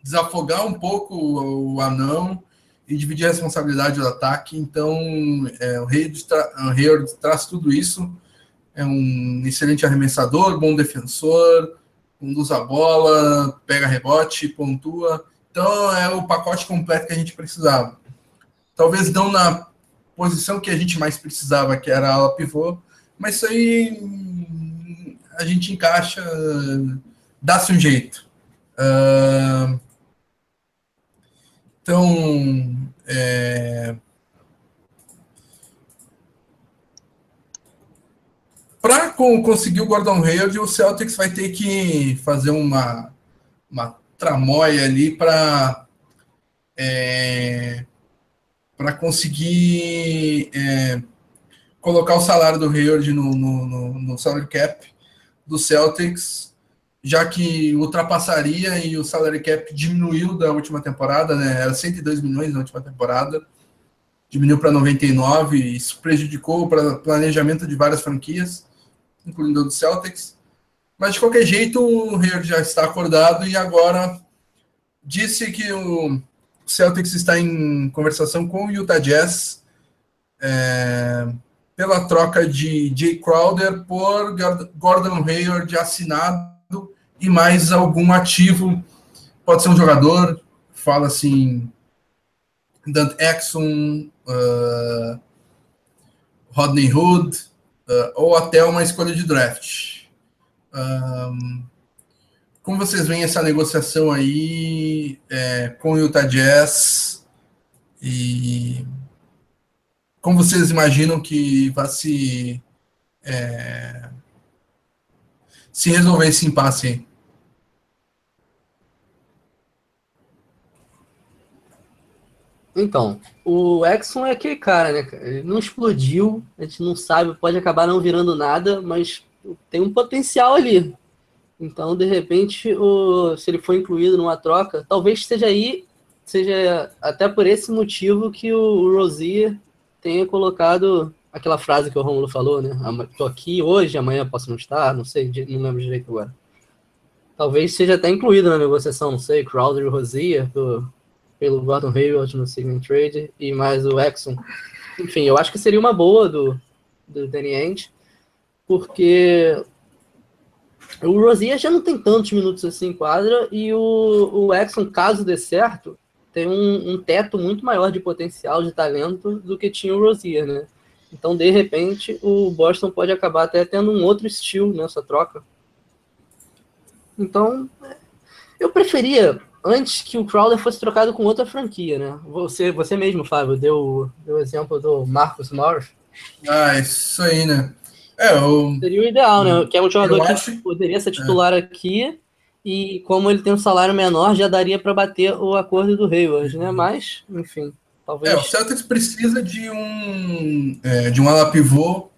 A: desafogar um pouco o anão, e dividir a responsabilidade do ataque. Então, é, o Hayward, tra traz tudo isso. é um excelente arremessador, bom defensor, conduz a bola, pega rebote, pontua. Então é o pacote completo que a gente precisava. Talvez não na posição que a gente mais precisava, que era a ala pivô, mas isso aí a gente encaixa, dá-se um jeito. Uh, então, é, para conseguir o Gordon Hayward, o Celtics vai ter que fazer uma, uma tramóia ali para é, para conseguir é, colocar o salário do Hayward no, no, no, no salary cap do Celtics, já que ultrapassaria e o salary cap diminuiu da última temporada, né? Era 102 milhões na última temporada, diminuiu para 99, isso prejudicou o planejamento de várias franquias incluindo o do Celtics. Mas de qualquer jeito, o Hayward já está acordado e agora disse que o Celtics está em conversação com o Utah Jazz é, pela troca de Jay Crowder por Gordon Hayward assinado e mais algum ativo. Pode ser um jogador, fala assim, Dante Exxon, uh, Rodney Hood, uh, ou até uma escolha de draft. Um, como vocês veem essa negociação aí é, com o Utah Jazz e como vocês imaginam que vai se é, se resolver esse impasse aí?
C: Então, o Exxon é aquele cara, né? Ele não explodiu, a gente não sabe, pode acabar não virando nada, mas tem um potencial ali. Então, de repente, o, se ele for incluído numa troca, talvez seja aí, seja até por esse motivo que o Rosier tenha colocado aquela frase que o Romulo falou, né? Tô aqui hoje, amanhã posso não estar, não sei, não lembro direito agora. Talvez seja até incluído na negociação, não sei, Crowder e Rosier, pelo Gordon Hayward no Sigmund Trade e mais o Exxon. Enfim, eu acho que seria uma boa do, do Danny Ainge, porque o Rosier já não tem tantos minutos assim em quadra e o, o Exxon, caso dê certo, tem um, um, teto muito maior de potencial, de talento do que tinha o Rosier, né? Então, de repente, o Boston pode acabar até tendo um outro estilo nessa troca. Então, eu preferia antes que o Crowder fosse trocado com outra franquia, né? Você, você mesmo, Fábio, deu, deu o exemplo do Marcos Morris.
A: Ah, isso aí, né? É, eu...
C: Seria o ideal, né? Que é um jogador que acho... poderia ser titular é. aqui e como ele tem um salário menor, já daria para bater o acordo do Hayward, né? Mas, enfim, talvez...
A: É, o Celtics precisa de um, é, de um ala pivô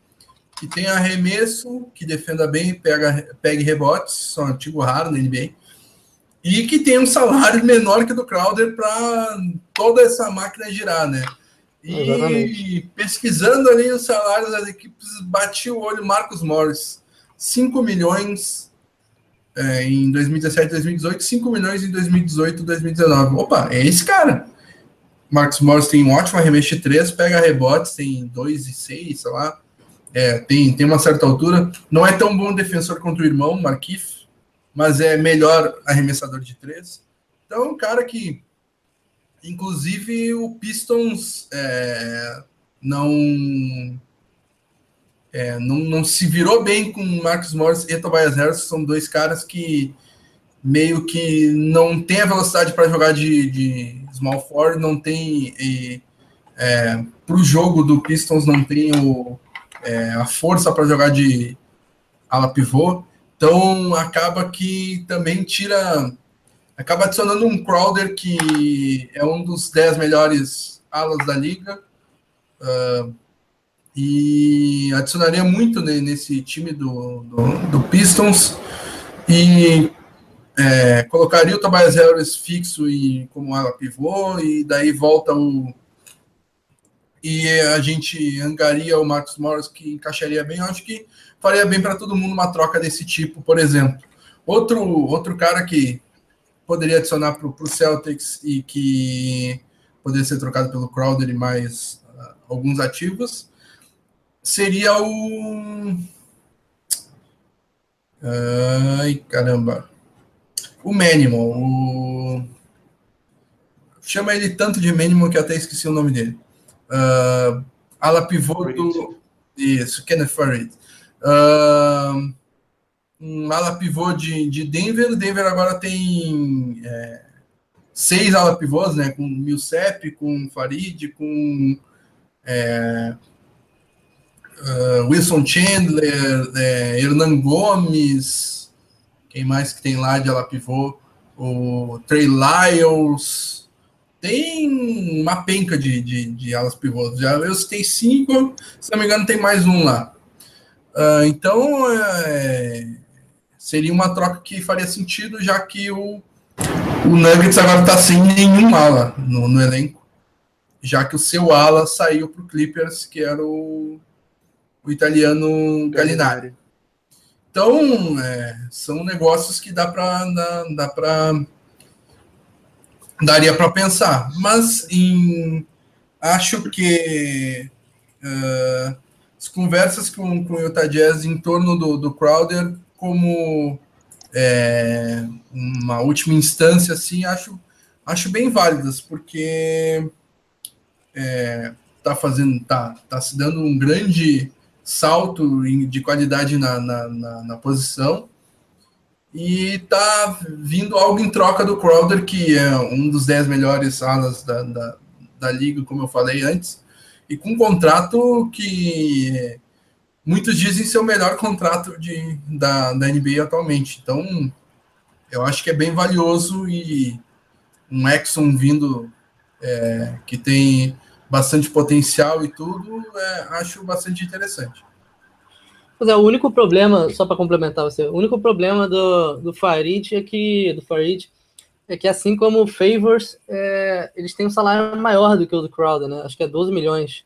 A: que tenha arremesso, que defenda bem, pega, pegue rebotes, são antigo raro na NBA e que tem um salário menor que o do Crowder para toda essa máquina girar, né? E Exatamente. pesquisando ali os salários das equipes, bati o olho Marcos Morris, 5 milhões é, em 2017, 2018, 5 milhões em 2018, 2019. Opa, é esse cara. Marcos Morris tem um ótimo arremesso de 3, pega rebotes, tem 2 e 6, sei lá. É, tem, tem uma certa altura. Não é tão bom defensor quanto o irmão, Marquif, mas é melhor arremessador de três. Então, um cara que, inclusive, o Pistons é, não, é, não, não se virou bem com Marcus Morris e Tobias Harris, são dois caras que meio que não tem a velocidade para jogar de, de small forward, não tem é, para o jogo do Pistons não tem o, é, a força para jogar de ala pivô. Então acaba que também tira. Acaba adicionando um Crowder que é um dos 10 melhores alas da liga. Uh, e adicionaria muito né, nesse time do, do, do Pistons. E é, colocaria o Tobias Harris fixo e como ala pivô, e daí volta o. E a gente angaria o Marcos Morris, que encaixaria bem. Eu acho que faria bem para todo mundo uma troca desse tipo, por exemplo. Outro, outro cara que poderia adicionar para o Celtics e que poderia ser trocado pelo Crowder e mais uh, alguns ativos seria o Ai, caramba. O Manimal. O... Chama ele tanto de Manimal que até esqueci o nome dele. Uh, ala pivô do. Isso, Kenneth Farid. Uh, um ala pivô de, de Denver. Denver agora tem é, seis ala pivôs, né? Com Millsap, com Farid, com é, uh, Wilson Chandler, é, Hernan Gomes, quem mais que tem lá de ala pivô? O Trey Lyles. Tem uma penca de, de, de alas pivôs. Já eu citei cinco, se não me engano, tem mais um lá. Uh, então, é, seria uma troca que faria sentido, já que o, o Nuggets agora está sem nenhum ala no, no elenco já que o seu ala saiu para o Clippers, que era o, o italiano Gallinari. Então, é, são negócios que dá para dá, dá para daria para pensar, mas em, acho que uh, as conversas com, com o Utah Jazz em torno do, do Crowder como é, uma última instância, assim, acho, acho bem válidas, porque é, tá fazendo, tá, tá se dando um grande salto de qualidade na, na, na, na posição e tá vindo algo em troca do Crowder, que é um dos 10 melhores alas da, da, da liga, como eu falei antes, e com um contrato que muitos dizem ser o melhor contrato de, da, da NBA atualmente. Então, eu acho que é bem valioso e um Exxon vindo é, que tem bastante potencial e tudo, é, acho bastante interessante.
C: Mas é, o único problema, só para complementar você, o único problema do, do Farid é que do Farid é que assim como o Favors, é, eles têm um salário maior do que o do Crowder, né? Acho que é 12 milhões.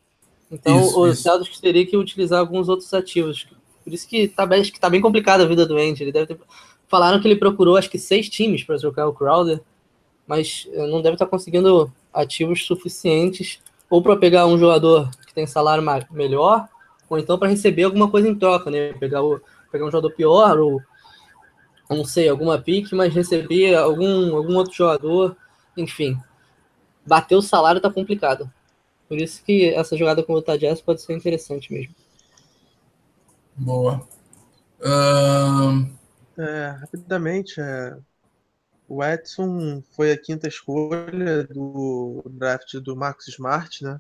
C: Então isso, o Celtics teria que utilizar alguns outros ativos. Por isso que tá bem, que tá bem complicada a vida do Andy. Ele deve ter... Falaram que ele procurou acho que seis times para trocar o Crowder, mas eh, não deve estar tá conseguindo ativos suficientes ou para pegar um jogador que tem salário melhor, ou então para receber alguma coisa em troca, né? Pegar, o, pegar um jogador pior, ou não sei, alguma pique, mas receber algum, algum outro jogador, enfim. Bater o salário tá complicado. Por isso que essa jogada com o Jazz pode ser interessante mesmo.
A: Boa. Uh...
B: É, rapidamente, é, o Edson foi a quinta escolha do draft do Max Smart, né?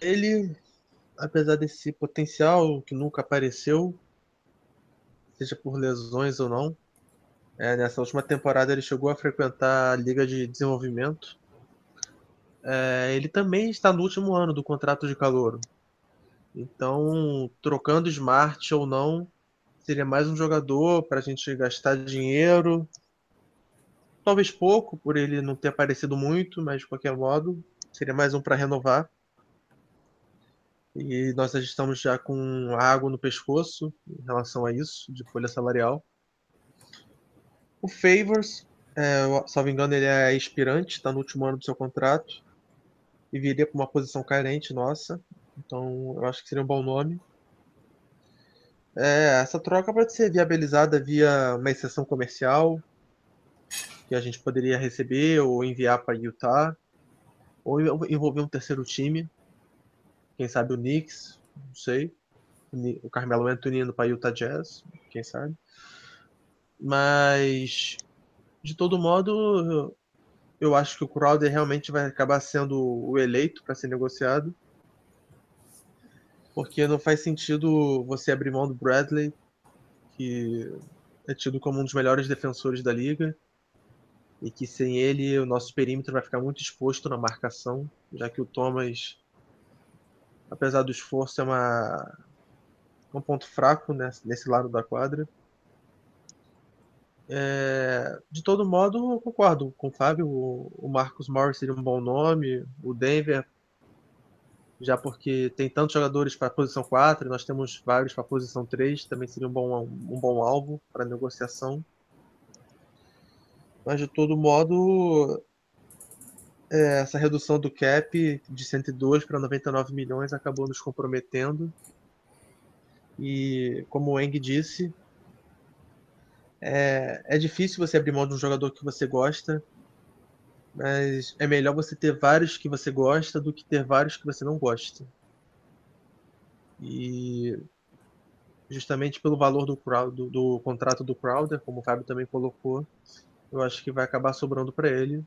B: Ele, apesar desse potencial que nunca apareceu, seja por lesões ou não, é, nessa última temporada ele chegou a frequentar a Liga de Desenvolvimento. É, ele também está no último ano do contrato de calor. Então, trocando Smart ou não, seria mais um jogador para a gente gastar dinheiro, Talvez pouco, por ele não ter aparecido muito, mas de qualquer modo, seria mais um para renovar. E nós estamos já com água no pescoço em relação a isso, de folha salarial. O Favors, é, salvo engano, ele é expirante, está no último ano do seu contrato. E viria para uma posição carente nossa. Então eu acho que seria um bom nome. É, essa troca pode ser viabilizada via uma exceção comercial, que a gente poderia receber ou enviar para Utah, ou envolver um terceiro time, quem sabe o Knicks, não sei, o Carmelo Anthony indo para Utah Jazz, quem sabe. Mas de todo modo, eu acho que o Crowder realmente vai acabar sendo o eleito para ser negociado. Porque não faz sentido você abrir mão do Bradley, que é tido como um dos melhores defensores da liga, e que sem ele o nosso perímetro vai ficar muito exposto na marcação, já que o Thomas, apesar do esforço, é uma, um ponto fraco nesse, nesse lado da quadra. É, de todo modo, eu concordo com o Fábio. O, o Marcos Morris seria um bom nome, o Denver, já porque tem tantos jogadores para a posição 4, nós temos vários para a posição 3, também seria um bom, um bom alvo para negociação. Mas de todo modo, é, essa redução do cap de 102 para 99 milhões acabou nos comprometendo. E como o Eng disse, É, é difícil você abrir mão de um jogador que você gosta, mas é melhor você ter vários que você gosta do que ter vários que você não gosta. E justamente pelo valor do, do, do contrato do Crowder, como o Fábio também colocou, eu acho que vai acabar sobrando para ele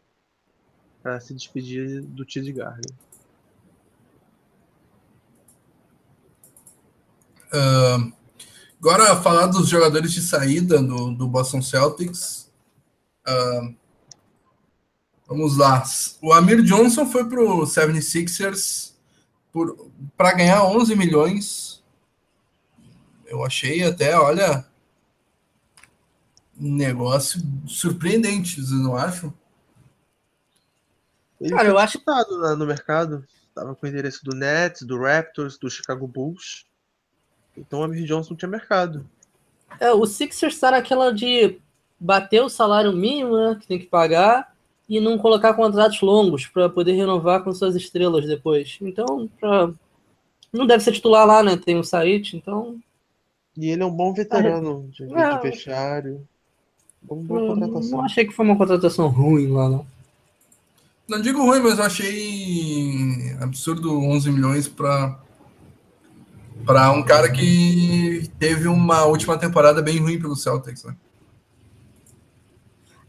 B: para se despedir do Tid Garden.
A: Uh, agora, falar dos jogadores de saída do, do Boston Celtics. Uh, vamos lá. O Amir Johnson foi para o 76ers para ganhar 11 milhões. Eu achei até, olha, um negócio surpreendente, vocês não acham?
B: Ele Cara, eu acho que no mercado. Tava com o endereço do Nets, do Raptors, do Chicago Bulls. Então o Amir Johnson tinha mercado.
C: É, o Sixers está naquela de bater o salário mínimo né, que tem que pagar e não colocar contratos longos para poder renovar com suas estrelas depois. Então, pra... não deve ser titular lá, né? Tem o Said, então.
B: E ele é um bom veterano de, é. de vestiário.
C: Boa contratação. Não achei que foi uma contratação ruim lá, não.
A: Não digo ruim, mas eu achei absurdo 11 milhões para para um cara que teve uma última temporada bem ruim pelo Celtics, né?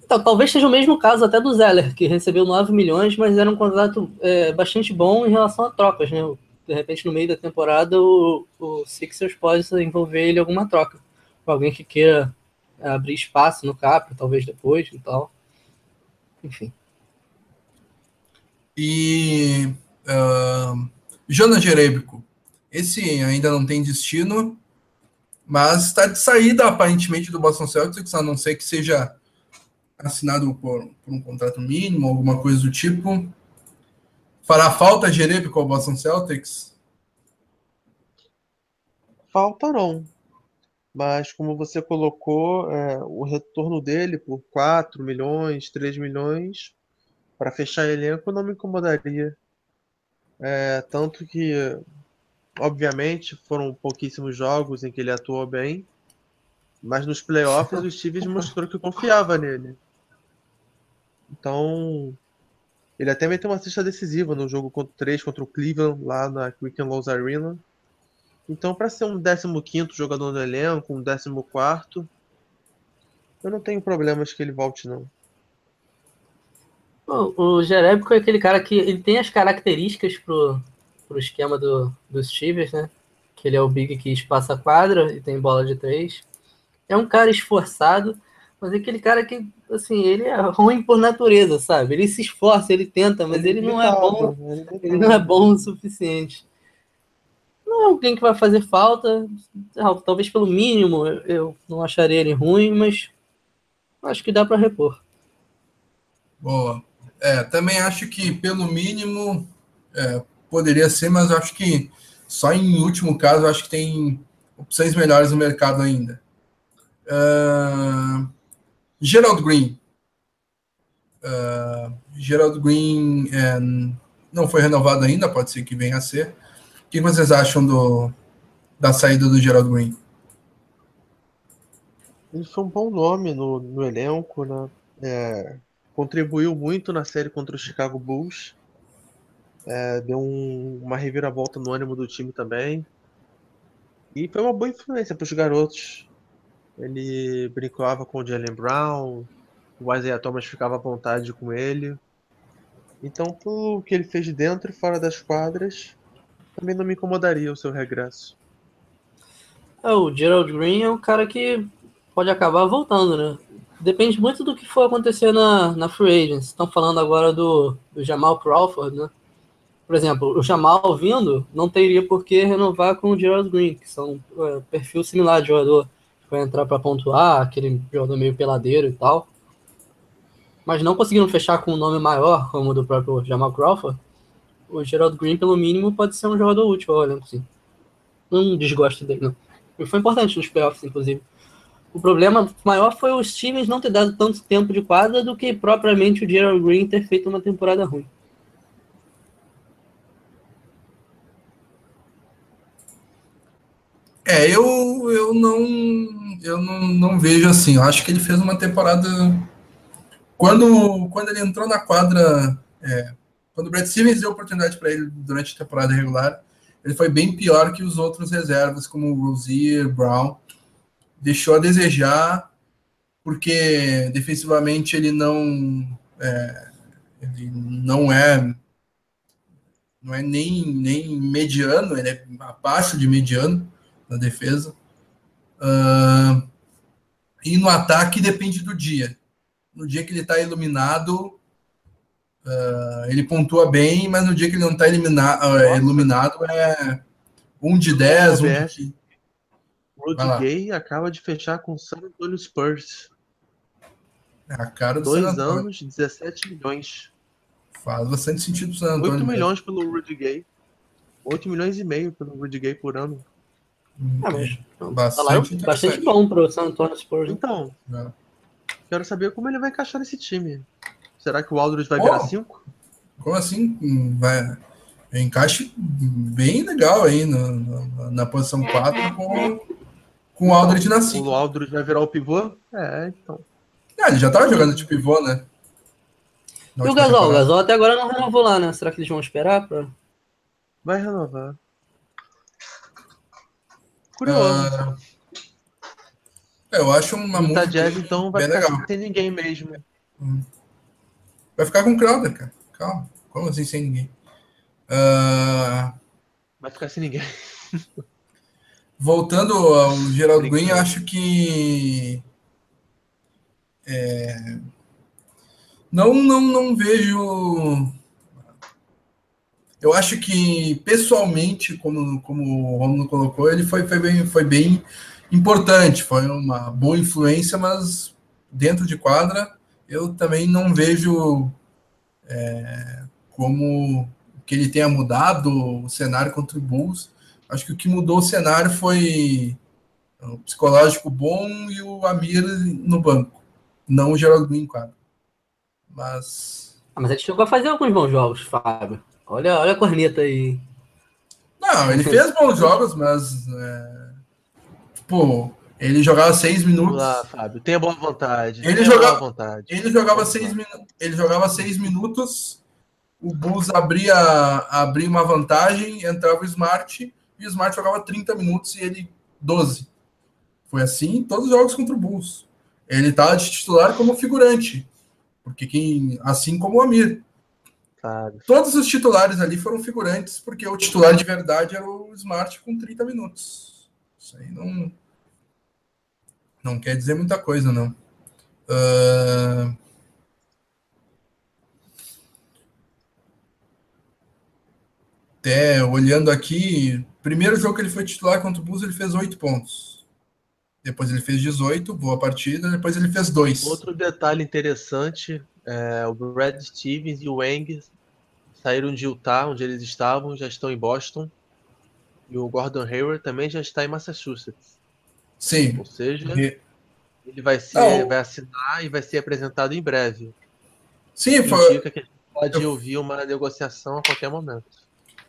C: Então, talvez seja o mesmo caso até do Zeller, que recebeu 9 milhões, mas era um contrato é, bastante bom em relação a trocas, né? De repente, no meio da temporada, o, o Sixers pode envolver ele em alguma troca. Alguém que queira abrir espaço no cap, talvez depois e tal. Enfim.
A: E uh, Jonas Jerebico, esse ainda não tem destino, mas está de saída aparentemente do Boston Celtics, a não ser que seja assinado por, por um contrato mínimo, alguma coisa do tipo. Fará falta Jerebico ao Boston Celtics?
B: Falta não. Mas como você colocou, é, o retorno dele por 4 milhões, 3 milhões para fechar elenco não me incomodaria. É, tanto que, obviamente, foram pouquíssimos jogos em que ele atuou bem, mas nos playoffs o Stevens mostrou que confiava nele. Então, ele até meteu uma cesta decisiva no jogo contra 3 contra o Cleveland, lá na Quicken Lowe's Arena. Então, para ser um 15 jogador no elenco, um 14, eu não tenho problemas que ele volte, não.
C: O, o Jerebico é aquele cara que ele tem as características pro, pro esquema do, dos Stevens, né? Que ele é o big que espaça a quadra e tem bola de três. É um cara esforçado, mas é aquele cara que, assim, ele é ruim por natureza, sabe? Ele se esforça, ele tenta, mas ele, ele não é bom. Ele não é bom o suficiente. Não é alguém que vai fazer falta, talvez pelo mínimo eu não acharia ele ruim, mas acho que dá para repor.
A: Boa. É, também acho que pelo mínimo é, poderia ser, mas acho que só em último caso acho que tem opções melhores no mercado ainda. Uh, Gerald Green. Uh, Gerald Green é, não foi renovado ainda, pode ser que venha a ser. O que vocês acham do, da saída do Gerald Green?
B: Ele foi um bom nome no, no elenco, né? É, contribuiu muito na série contra o Chicago Bulls. É, deu um, uma reviravolta no ânimo do time também. E foi uma boa influência para os garotos. Ele brincava com o Jalen Brown, o Isaiah Thomas ficava à vontade com ele. Então, pelo que ele fez dentro e fora das quadras, também não me incomodaria o seu regresso.
C: É, o Gerald Green é um cara que pode acabar voltando, né? Depende muito do que for acontecer na, na Free Agents. Estão falando agora do, do Jamal Crawford, né? Por exemplo, o Jamal vindo não teria por que renovar com o Gerald Green, que são é, perfil similar de jogador. Vai entrar para pontuar, aquele jogador meio peladeiro e tal. Mas não conseguiram fechar com um nome maior, como o do próprio Jamal Crawford. O Gerald Green, pelo mínimo, pode ser um jogador útil, olha, assim. Não desgosto dele, não. Ele foi importante nos playoffs, inclusive. O problema maior foi os times não ter dado tanto tempo de quadra do que propriamente o Gerald Green ter feito uma temporada ruim.
A: É, eu, eu não eu não, não vejo assim. Eu acho que ele fez uma temporada. Quando, quando ele entrou na quadra, é, quando o Brad Stevens deu oportunidade para ele durante a temporada regular, ele foi bem pior que os outros reservas, como o Rozier, Brown. Deixou a desejar, porque defensivamente ele não. É, ele não é não é nem, nem mediano, ele é abaixo de mediano na defesa. Uh, e no ataque depende do dia. No dia que ele está iluminado, uh, ele pontua bem, mas no dia que ele não está uh, iluminado é um de 10, um de...
B: Rudy Gay acaba de fechar com o San Antonio Spurs.
A: É a cara do
B: Dois anos, 17 milhões.
A: Faz bastante sentido pro San Antonio.
B: 8 milhões pelo Rudy Gay. 8 milhões e meio pelo Rudy Gay por ano.
C: Ah, mas bastante, bastante bom pro San Antonio Spurs.
B: Então, é. quero saber como ele vai encaixar nesse time. Será que o Aldridge vai oh, virar 5?
A: Como assim? Vai encaixe bem legal aí na, na, na posição 4 com, com o Aldridge na 5.
B: O Aldridge vai virar o pivô? É, então.
A: É, ele já tava jogando de pivô, né?
C: Na e o Gasol? O Gasol até agora não renovou lá, né? Será que eles vão esperar? Pra...
B: Vai renovar. Curioso. Uh,
A: eu acho uma
B: música. Tá jazz, então vai ficar legal. sem ninguém mesmo. Hum.
A: Vai ficar com o Crowder, cara. Calma. Como assim sem ninguém? Uh...
B: Vai ficar sem ninguém.
A: Voltando ao Gerald Green, acho que. É... Não, não, não vejo eu acho que, pessoalmente, como, como o Romulo colocou, ele foi, foi, bem, foi bem importante, foi uma boa influência, mas dentro de quadra eu também não vejo é, como que ele tenha mudado o cenário contra o Bulls. Acho que o que mudou o cenário foi o psicológico bom e o Amir no banco, não o Geraldo Green em quadra. Mas.
C: Ah, mas a gente chegou a fazer alguns bons jogos, Fábio. Olha, olha a corneta aí.
A: Não, ele fez bons jogos, mas. É, tipo, ele jogava seis minutos. Vamos
B: lá, Fábio, tenha boa vontade.
A: Ele jogava, vontade. Ele jogava seis minutos. Ele jogava seis minutos. O Bulls abria, abria uma vantagem, entrava o Smart, e o Smart jogava 30 minutos e ele 12. Foi assim em todos os jogos contra o Bulls. Ele estava de titular como figurante. Porque quem. Assim como o Amir. Todos os titulares ali foram figurantes, porque o titular de verdade era o Smart com 30 minutos. Isso aí não. Não quer dizer muita coisa, não. Uh... Até olhando aqui, primeiro jogo que ele foi titular contra o Bulls, ele fez 8 pontos. Depois ele fez 18, boa partida. Depois ele fez 2.
B: Outro detalhe interessante é, o Brad Stevens e o Wang saíram de Utah, onde eles estavam, já estão em Boston. E o Gordon Hayward também já está em Massachusetts.
A: Sim.
B: Ou seja, ele vai, ser, vai assinar e vai ser apresentado em breve.
A: Sim, foi.
B: Indica que a gente pode eu... ouvir uma negociação a qualquer momento.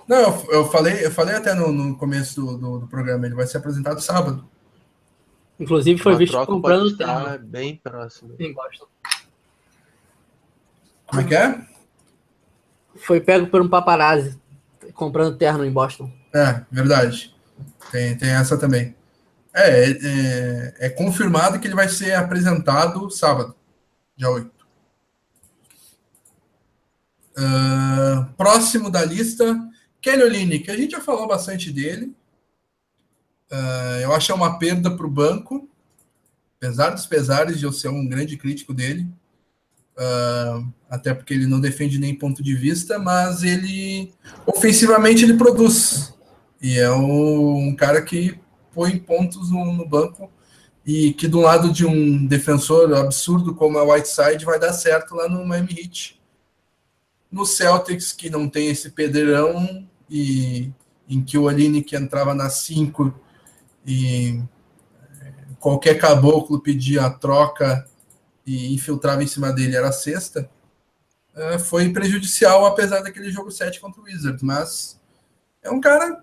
A: Não, eu, eu falei, eu falei até no, no começo do, do, do, programa, ele vai ser apresentado sábado.
C: Inclusive foi uma visto comprando estar
B: bem próximo.
C: Em Boston.
A: Como é que é?
C: Foi pego por um paparazzi comprando terno em Boston.
A: É, verdade. Tem, tem essa também. É, é, é, confirmado que ele vai ser apresentado sábado, dia 8. Uh, próximo da lista, Kelly que a gente já falou bastante dele. Uh, eu acho é uma perda para o banco, apesar dos pesares de eu ser um grande crítico dele. Uh, até porque ele não defende nem ponto de vista, mas ele ofensivamente ele produz. E é um cara que põe pontos no, no banco e que do lado de um defensor absurdo como o Whiteside vai dar certo lá no Miami Heat. No Celtics, que não tem esse pedreirão e em que o que entrava na 5 e é, qualquer caboclo pedia a troca e infiltrava em cima dele era a sexta, uh, foi prejudicial, apesar daquele jogo 7 contra o Wizards. Mas é um cara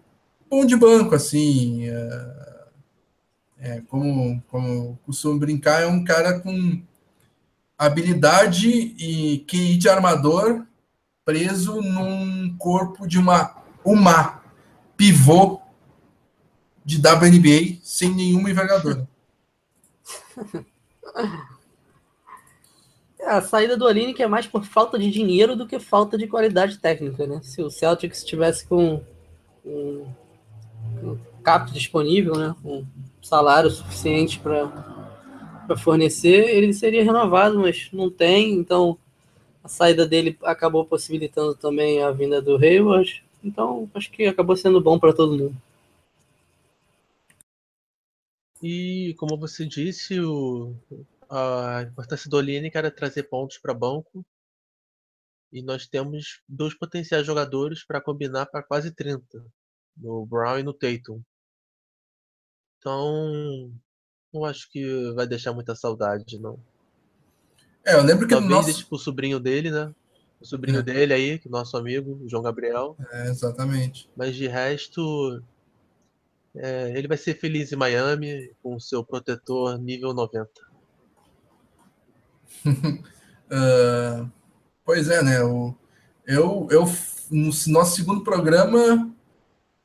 A: bom de banco, assim. É, como, como costumo brincar, é um cara com habilidade e QI de armador preso num corpo de uma uma pivô de WNBA sem nenhuma envergadura.
C: É, a saída do Olinick é mais por falta de dinheiro do que falta de qualidade técnica, né? Se o Celtics estivesse com um, um cap disponível, né? Um salário suficiente para fornecer, ele seria renovado, mas não tem, então a saída dele acabou possibilitando também a vinda do Hayward. Então, acho que acabou sendo bom para todo mundo.
B: E como você disse, o, a importância do Olinick era trazer pontos para banco. E nós temos dois potenciais jogadores para combinar para quase 30, no Brown e no Tatum. Então, não acho que vai deixar muita saudade, não.
A: É, eu lembro que
B: Talvez
A: nosso...
B: deixe pro sobrinho dele, né? O sobrinho
A: É.
B: dele aí, é nosso amigo, o João Gabriel.
A: É, exatamente.
B: Mas de resto, é, ele vai ser feliz em Miami com o seu protetor nível 90.
A: Ah, pois é, né? O, eu, eu, no nosso segundo programa,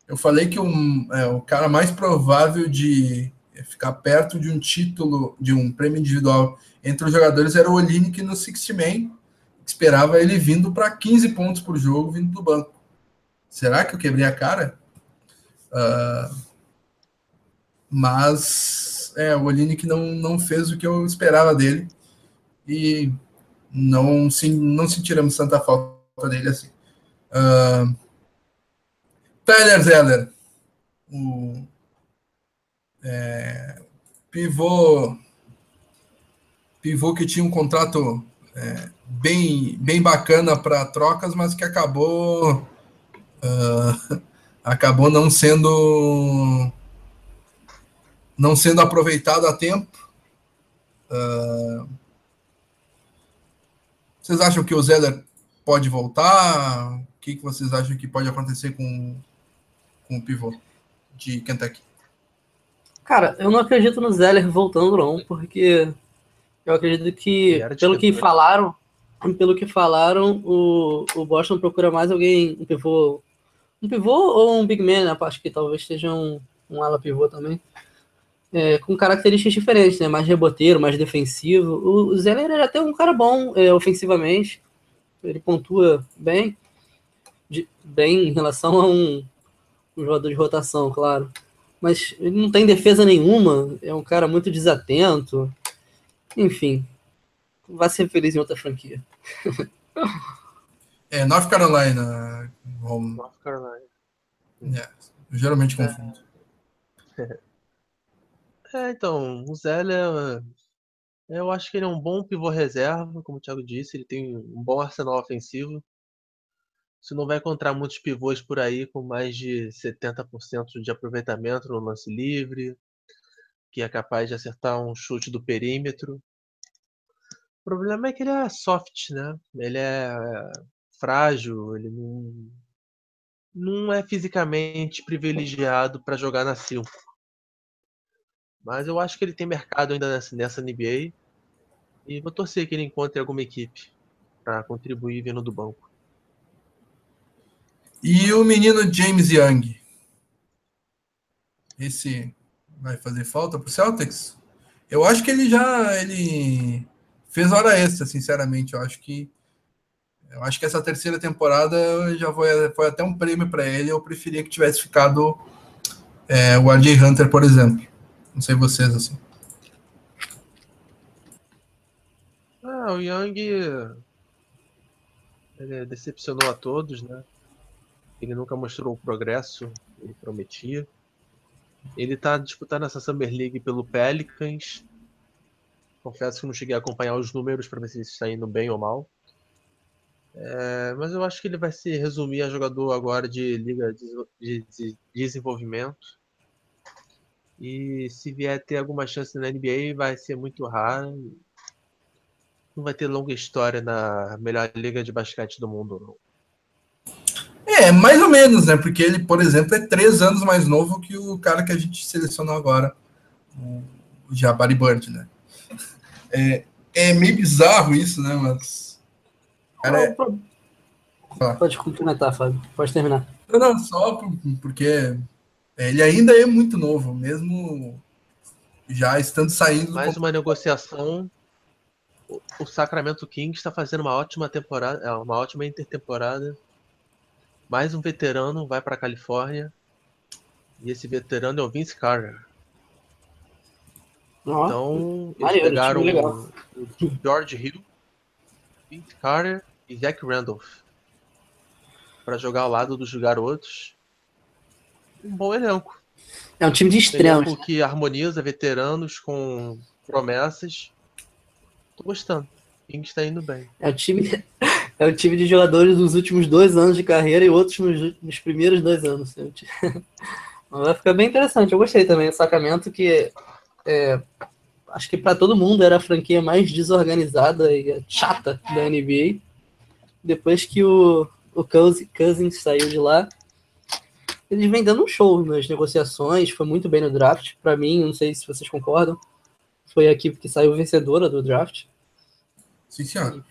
A: eu falei que um, é, o cara mais provável de ficar perto de um título, de um prêmio individual entre os jogadores era o Olinick no 60 Man, esperava ele vindo para 15 pontos por jogo, vindo do banco. Será que eu quebrei a cara? Ah, mas é, o Olinick não, não fez o que eu esperava dele e não, sim, não sentiremos tanta falta dele assim. Ah, Tyler Zeller, o é, pivô, pivô que tinha um contrato é, bem, bem bacana para trocas, mas que acabou ah, acabou não sendo não sendo aproveitado a tempo. Ah, vocês acham que o Zeller pode voltar? O que, que vocês acham que pode acontecer com, com o pivô de Kentucky?
C: Cara, eu não acredito no Zeller voltando, não, porque eu acredito que, pelo que falaram, pelo que falaram, o, o Boston procura mais alguém, um pivô, um pivô ou um big man, né? Acho que talvez seja um, um ala pivô também, é, com características diferentes, né? Mais reboteiro, mais defensivo. O, o Zeller é até um cara bom é, ofensivamente, ele pontua bem, de- bem em relação a um, um jogador de rotação, claro mas ele não tem defesa nenhuma, é um cara muito desatento. Enfim, vai ser feliz em outra franquia.
A: É, North Carolina. Romulo.
B: North Carolina.
A: É, eu geralmente confundo.
B: É, então, o Zeller, eu acho que ele é um bom pivô reserva, como o Thiago disse, ele tem um bom arsenal ofensivo. Você não vai encontrar muitos pivôs por aí com mais de 70% de aproveitamento no lance livre, que é capaz de acertar um chute do perímetro. O problema é que ele é soft, né? Ele é frágil, ele não, não é fisicamente privilegiado para jogar na 5. Mas eu acho que ele tem mercado ainda nessa, nessa NBA. E vou torcer que ele encontre alguma equipe para contribuir vindo do banco.
A: E o menino James Young. Esse vai fazer falta pro Celtics? Eu acho que ele já ele fez hora extra, sinceramente. Eu acho que eu acho que essa terceira temporada já foi, foi até um prêmio para ele. Eu preferia que tivesse ficado é, o RJ Hunter, por exemplo. Não sei vocês assim.
B: Ah, o Young ele decepcionou a todos, né? Ele nunca mostrou o progresso que ele prometia. Ele tá disputando essa Summer League pelo Pelicans. Confesso que não cheguei a acompanhar os números para ver se ele está indo bem ou mal. É, mas eu acho que ele vai se resumir a jogador agora de liga de, de- de desenvolvimento. E se vier ter alguma chance na NBA, vai ser muito raro. Não vai ter longa história na melhor liga de basquete do mundo, não.
A: É, mais ou menos, né? Porque ele, por exemplo, é três anos mais novo que o cara que a gente selecionou agora o Jabari Bird, né? É, é meio bizarro isso, né? Mas. Cara, é...
C: Pode complementar, Fábio. Pode terminar.
A: Não, não, só porque ele ainda é muito novo, mesmo já estando saindo.
B: Mais uma negociação. O Sacramento King está fazendo uma ótima temporada, é, uma ótima intertemporada. Mais um veterano vai para a Califórnia. E esse veterano é o Vince Carter. Oh, então, eles pegaram o, George Hill, Vince Carter e Jack Randolph para jogar ao lado dos garotos. Um bom elenco.
C: É um time de extremos. Um
B: que harmoniza veteranos com promessas. Tô gostando. King está indo bem.
C: É o time, é o time de jogadores dos últimos dois anos de carreira e outros nos, nos primeiros dois anos. Vai ficar bem interessante. Eu gostei também do Sacramento, que é, acho que para todo mundo era a franquia mais desorganizada e chata da NBA. Depois que o, o Cousins saiu de lá, eles vêm dando um show nas negociações, foi muito bem no draft. Para mim, não sei se vocês concordam, foi a equipe que saiu vencedora do draft.
A: Sim, senhor.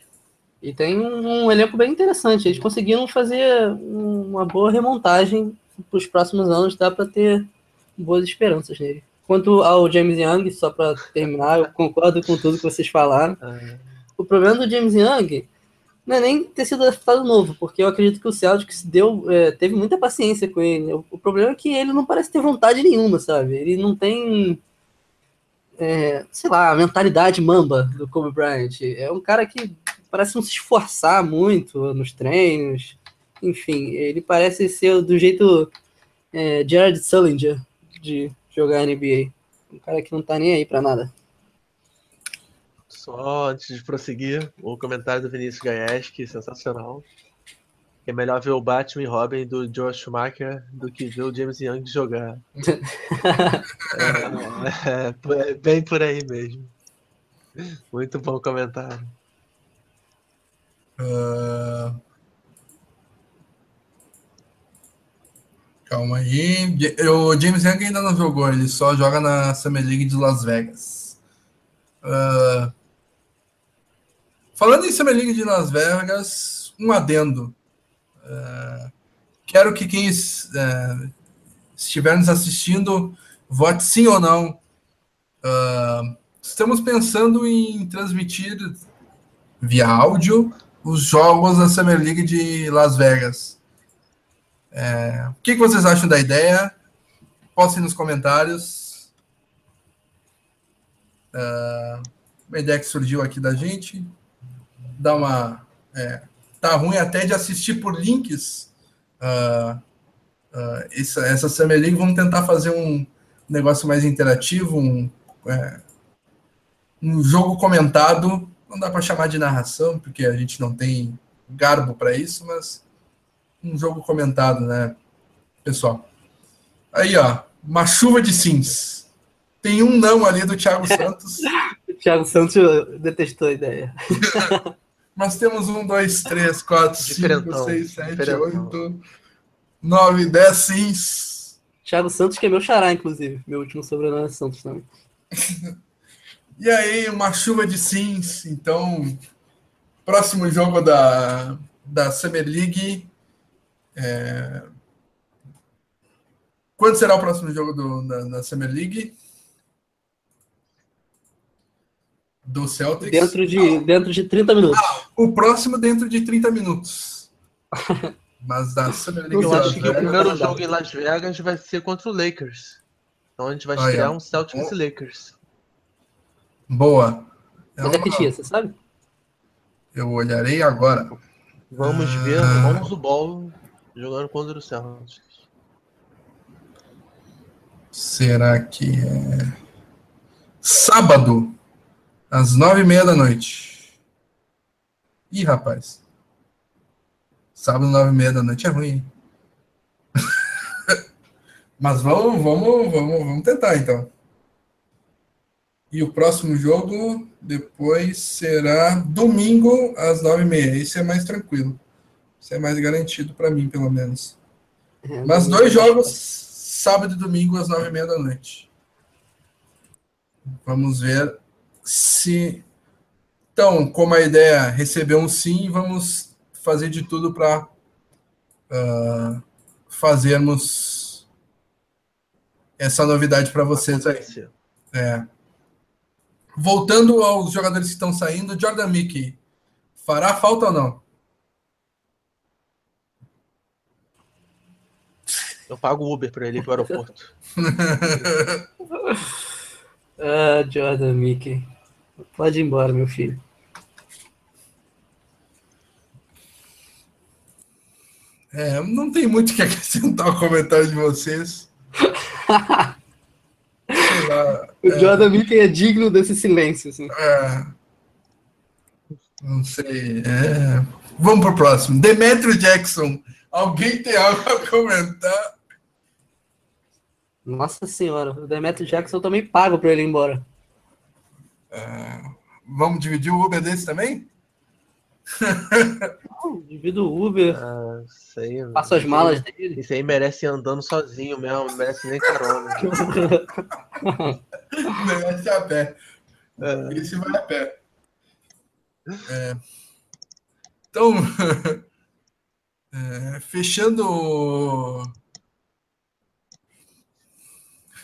C: E, e tem um, um, elenco bem interessante. Eles conseguiram fazer uma boa remontagem para os próximos anos, dá para ter boas esperanças nele. Quanto ao James Young, só para terminar, eu concordo com tudo que vocês falaram. Ah. O problema do James Young não é nem ter sido adaptado novo, porque eu acredito que o Celtics deu, é, teve muita paciência com ele. O, o, problema é que ele não parece ter vontade nenhuma, sabe? Ele não tem, é, sei lá, a mentalidade mamba do Kobe Bryant. É um cara que parece não se esforçar muito nos treinos. Enfim, ele parece ser do jeito é, Jared Sullinger de jogar NBA. Um cara que não tá nem aí pra nada.
B: Só antes de prosseguir, o comentário do Vinícius Gaieski, sensacional. É melhor ver o Batman e Robin do Joe Schumacher do que ver o James Young jogar. é, é, é, bem por aí mesmo. Muito bom comentário. Uh...
A: Calma aí. O James Young ainda não jogou, ele só joga na Summer League de Las Vegas. Uh... Falando em Summer League de Las Vegas, um adendo. Uh, quero que quem uh, estiver nos assistindo vote sim ou não. Uh, estamos pensando em transmitir via áudio os jogos da Summer League de Las Vegas. É, o que, vocês acham da ideia? Postem nos comentários. Uh, uma ideia que surgiu aqui da gente dar uma. É, tá ruim até de assistir por links. Uh, uh, essa, essa Summer League, vamos tentar fazer um negócio mais interativo, um, é, um jogo comentado. Não dá para chamar de narração, porque a gente não tem garbo para isso, mas um jogo comentado, né, pessoal? Aí, ó, uma chuva de sims. Tem um não ali do Thiago Santos.
C: Thiago Santos detestou a ideia.
A: Mas temos um, dois, três, quatro, cinco, seis, sete, oito, nove, dez sims.
C: Thiago Santos, que é meu xará, inclusive. Meu último sobrenome é Santos também.
A: e aí, uma chuva de sims. Então, próximo jogo da, da Summer League. É... Quando será o próximo jogo do, da, da Summer League? do Celtics.
C: Dentro de, dentro de 30 minutos. Ah,
A: o próximo dentro de 30 minutos. Mas da
B: Summer League. Eu acho que o primeiro jogo em Las Vegas vai ser contra o Lakers. Então a gente vai estrear um Celtics e Lakers.
A: Boa.
C: É Mas é que dia, você sabe?
A: Eu olharei agora.
B: Vamos ah... ver, vamos o ball jogando contra o Celtics.
A: Será que é sábado? às nove e meia da noite. Ih, rapaz. Sábado, nove e meia da noite é ruim. Mas vamos, vamos, vamos, vamos tentar então. E o próximo jogo depois será domingo às nove e meia. Esse é mais tranquilo. Isso é mais garantido para mim, pelo menos. É, Mas dois jogos, sábado e domingo às nove e meia da noite. Vamos ver se. Então, como a ideia recebeu um sim, vamos fazer de tudo para uh, ah, fazermos essa novidade para vocês aí. É. Voltando aos jogadores que estão saindo, Jordan Mickey, fará falta ou não?
B: Eu pago Uber para ele ir para o aeroporto.
C: ah, Jordan Mickey. Pode ir embora, meu filho.
A: É, não tem muito o que acrescentar o comentário de vocês.
C: lá, o é... Jordan Mickey é digno desse silêncio. Assim.
A: É, não sei. É... Vamos para o próximo. Demetrio Jackson. Alguém tem algo a comentar?
C: Nossa senhora, o Demetrio Jackson eu também pago para ele ir embora.
A: É... Vamos dividir o Uber desse também?
C: Não, divido o Uber. Ah,
B: sei,
C: Passo as malas dele.
B: Isso aí merece andando sozinho mesmo, não merece nem carona.
A: merece a pé. É. Esse vai a pé. É. Então, é, fechando.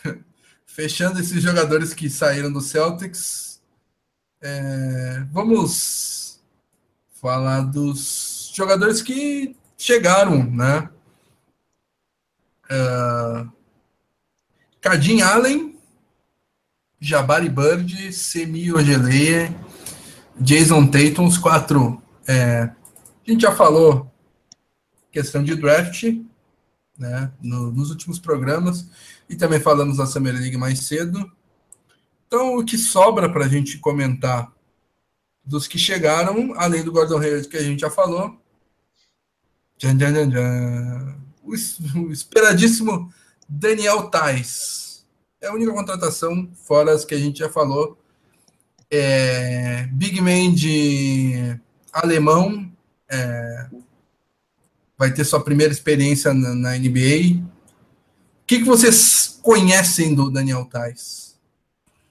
A: Fechando esses jogadores que saíram do Celtics, é, vamos falar dos jogadores que chegaram, né? Uh, Cardim Allen, Jabari Bird, Semi Ogeleia, Jason Tatum, os quatro. É, a gente já falou questão de draft, né, no, nos últimos programas, e também falamos da Summer League mais cedo. Então, o que sobra para a gente comentar dos que chegaram, além do Gordon Hayward que a gente já falou, tchan, tchan, tchan, o, o esperadíssimo Daniel Tais. É a única contratação, fora as que a gente já falou. É, Big Man de alemão, é, vai ter sua primeira experiência na, na NBA. O que, que vocês conhecem do Daniel Tais?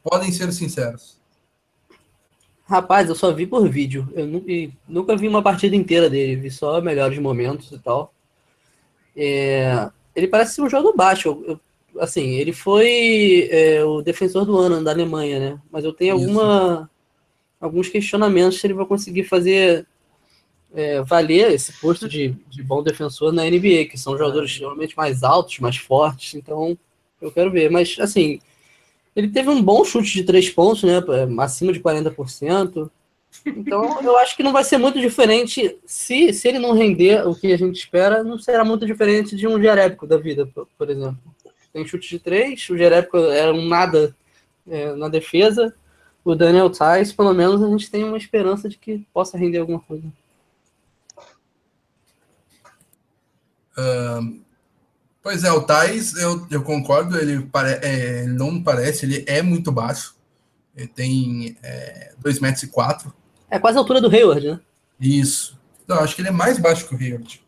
A: Podem ser sinceros.
C: Rapaz, eu só vi por vídeo. Eu nunca vi uma partida inteira dele, vi só melhores momentos e tal. É, ele parece ser um jogo baixo. Eu, eu, assim, ele foi é, o defensor do ano da Alemanha, né? Mas eu tenho alguma, alguns questionamentos se ele vai conseguir fazer é, valer esse posto de, de bom defensor na NBA, que são jogadores geralmente mais altos, mais fortes. Então, eu quero ver. Mas, assim, ele teve um bom chute de três pontos, né? Acima de 40%. Então, eu acho que não vai ser muito diferente. Se, se ele não render o que a gente espera, não será muito diferente de um Jerébico da vida, por, por exemplo. Tem chute de três, o Jerébico era um nada é, na defesa. O Daniel Tais, pelo menos, a gente tem uma esperança de que possa render alguma coisa.
A: Uh, Pois é, o Thais, eu, eu concordo, ele pare, é, não parece, ele é muito baixo. Ele tem é, 2 metros e 4.
C: É quase a altura do Hayward, né?
A: Isso. Não, acho que ele é mais baixo que o Hayward.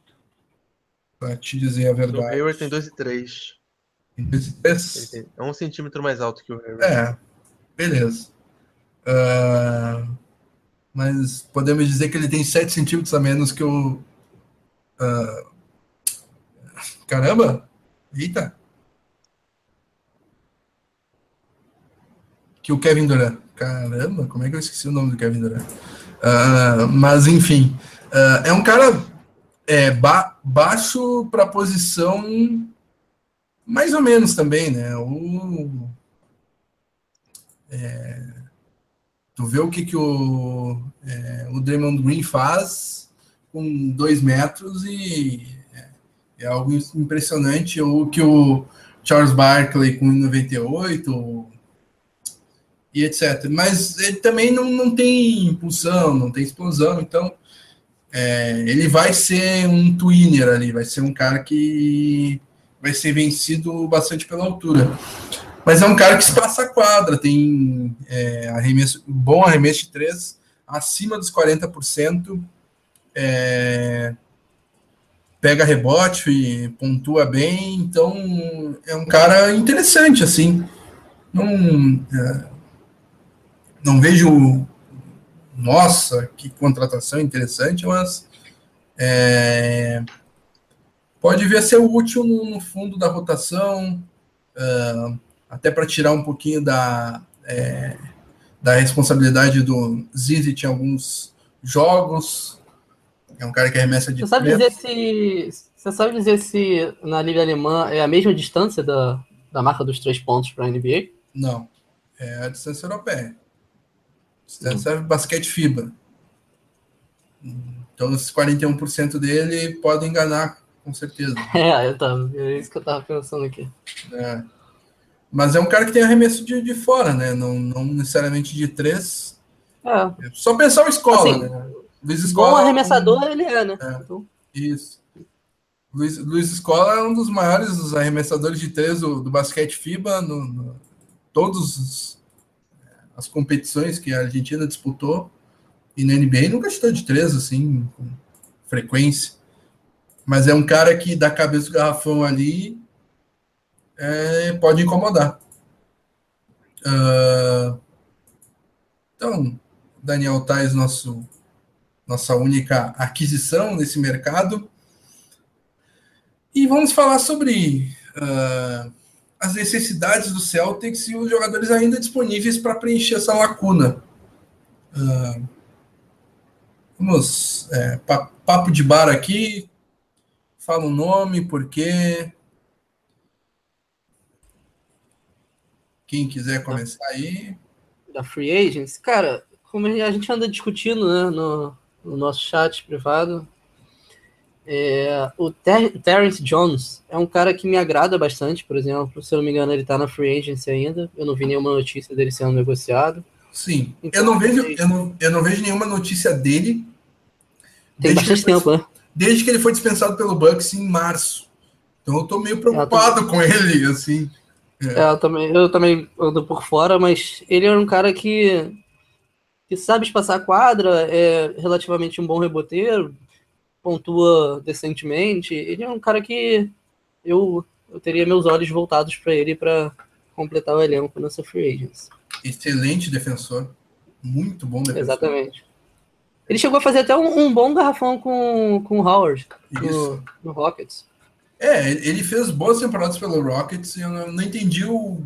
A: Pra te dizer a verdade. O
B: Hayward tem 2 e 3.
A: Tem 2 e 3?
B: É um centímetro mais alto que o Hayward.
A: É, beleza. Uh, mas podemos dizer que ele tem 7 centímetros a menos que o... Uh, Caramba! Eita! Que o Kevin Durant. Caramba, como é que eu esqueci o nome do Kevin Durant? Uh, mas, enfim, uh, é um cara é, ba baixo para posição mais ou menos também, né? O, é, tu vê o que, que o, é, o Draymond Green faz com dois metros e é algo impressionante. O que o Charles Barkley com 98 e etc. Mas ele também não, não tem impulsão, não tem explosão, então é, ele vai ser um twinner ali, vai ser um cara que vai ser vencido bastante pela altura. Mas é um cara que espaça a quadra, tem é, arremesso, bom arremesso de três, acima dos 40%. É, pega rebote, e pontua bem, então é um cara interessante, assim. Não, é, não vejo, nossa, que contratação interessante, mas é, pode vir a ser útil no, no fundo da rotação, uh, até para tirar um pouquinho da, é, da responsabilidade do Zizit em alguns jogos. É um cara que arremessa de.
C: Você sabe dizer se. Você sabe dizer se na Liga Alemã é a mesma distância da, da marca dos três pontos para a NBA?
A: Não. É a distância europeia. Distância hum. basquete FIBA. Então, esses 41% dele podem enganar, com certeza.
C: É, eu tava, é isso que eu tava pensando aqui.
A: É. Mas é um cara que tem arremesso de, de fora, né? Não, não necessariamente de três. É. Só pensar o escola, assim, né?
C: Luiz Escola. Bom arremessador ele é, né?
A: É, então... Isso. Luiz, Luiz Escola é um dos maiores arremessadores de três do, do basquete FIBA, no, no todas as competições que a Argentina disputou. E na NBA nunca chutou de três, assim, com frequência. Mas é um cara que da cabeça do garrafão ali é, pode incomodar. Uh, então, Daniel Tais, nosso, nossa única aquisição nesse mercado. E vamos falar sobre uh, as necessidades do Celtics e os jogadores ainda disponíveis para preencher essa lacuna. Uh, vamos, é, papo de bar aqui, fala o nome, por quê. Quem quiser começar aí.
C: Da Free Agents, cara, como a gente anda discutindo né, no, no nosso chat privado, é, o Ter Terrence Jones é um cara que me agrada bastante, por exemplo. Se eu não me engano, ele está na Free Agency ainda. Eu não vi nenhuma notícia dele sendo negociado.
A: Sim. Então, eu, não vejo, eu, não, eu não vejo nenhuma notícia dele
C: tem bastante tempo, né?
A: Desde que ele foi dispensado pelo Bucks em março. Então eu tô meio preocupado com ele, assim.
C: É. é. eu, também, eu também ando por fora, mas ele é um cara que, que sabe espaçar a quadra, é relativamente um bom reboteiro, pontua decentemente. Ele é um cara que eu, eu teria meus olhos voltados para ele para completar o elenco nessa free agents.
A: Excelente defensor. Muito bom defensor.
C: Exatamente. Ele chegou a fazer até um, um bom garrafão com, com o Howard no, no, Rockets.
A: É, ele fez boas temporadas pelo Rockets e eu não, não entendi o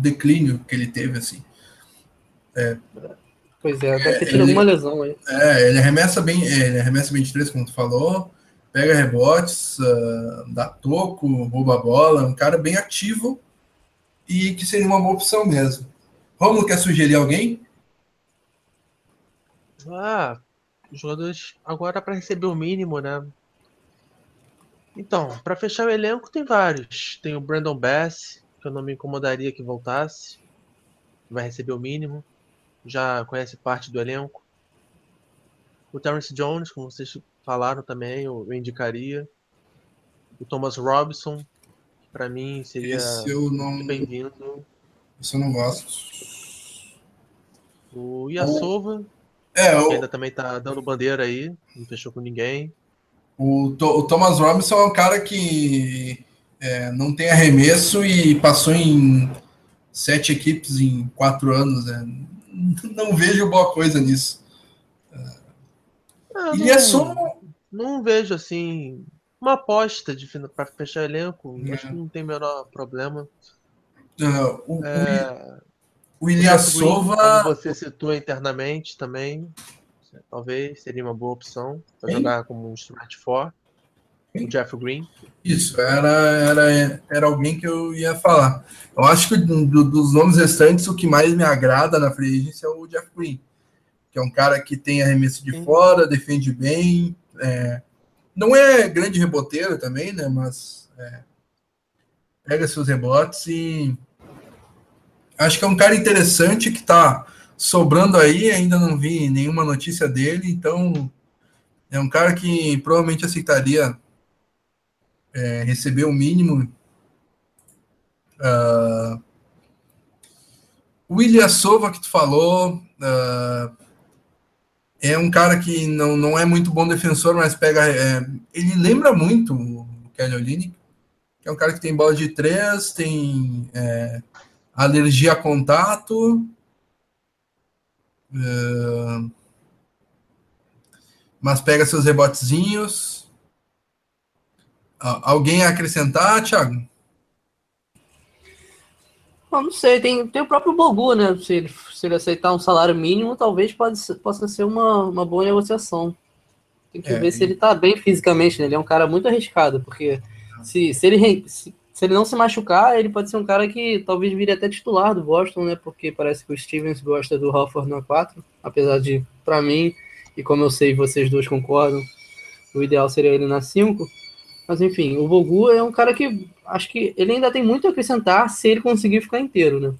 A: declínio que ele teve, assim. É.
C: Pois é, deve ter tido alguma lesão aí.
A: É, ele arremessa bem, é, ele arremessa bem de três, como tu falou, pega rebotes, uh, dá toco, rouba a bola, um cara bem ativo e que seria uma boa opção mesmo. Romulo quer sugerir alguém?
B: Ah, jogadores agora para receber o mínimo, né? Então, para fechar o elenco tem vários. Tem o Brandon Bass, que eu não me incomodaria que voltasse, vai receber o mínimo. Já conhece parte do elenco. O Terrence Jones, como vocês falaram também, eu, indicaria. O Thomas Robinson, para mim seria bem-vindo.
A: Isso eu não gosto.
B: O Iasova,
A: é, o...
B: ainda também tá dando bandeira aí, não fechou com ninguém.
A: O, o Thomas Robinson é um cara que é, não tem arremesso e passou em sete equipes em quatro anos. Né? Não vejo boa coisa nisso.
B: Ah, e é só. Não vejo assim uma aposta de para fechar elenco. É. Acho que não tem o menor problema.
A: Uh, o, é... O Ilyasova.
B: Como você citou internamente também, talvez seria uma boa opção para jogar como um stretch for. O Jeff Green.
A: Isso, era, era, era alguém que eu ia falar. Eu acho que do, dos nomes restantes, o que mais me agrada na free agency é o Jeff Green, que é um cara que tem arremesso de Sim. fora, defende bem, é, não é grande reboteiro também, né? Mas é, pega seus rebotes e Acho que é um cara interessante que está sobrando aí, ainda não vi nenhuma notícia dele, então é um cara que provavelmente aceitaria é, receber o mínimo. Uh, o William Sova que tu falou uh, é um cara que não, não é muito bom defensor, mas pega. É, ele lembra muito o Kelly Olynyk, que é um cara que tem bola de três, tem é, alergia a contato. Uh, mas pega seus rebotezinhos. Alguém a acrescentar, Thiago?
C: não sei, tem, tem o próprio Bogu, né? Se ele, se ele aceitar um salário mínimo, talvez pode, possa ser uma, uma boa negociação. Tem que é, ver e... se ele tá bem fisicamente, né? Ele é um cara muito arriscado, porque se, se, ele, se, se ele não se machucar, ele pode ser um cara que talvez vire até titular do Boston, né? Porque parece que o Stevens gosta do Hofford na 4, apesar de, para mim, e como eu sei vocês dois concordam, o ideal seria ele na 5. Mas enfim, o Bogu é um cara que acho que ele ainda tem muito a acrescentar se ele conseguir ficar inteiro, né?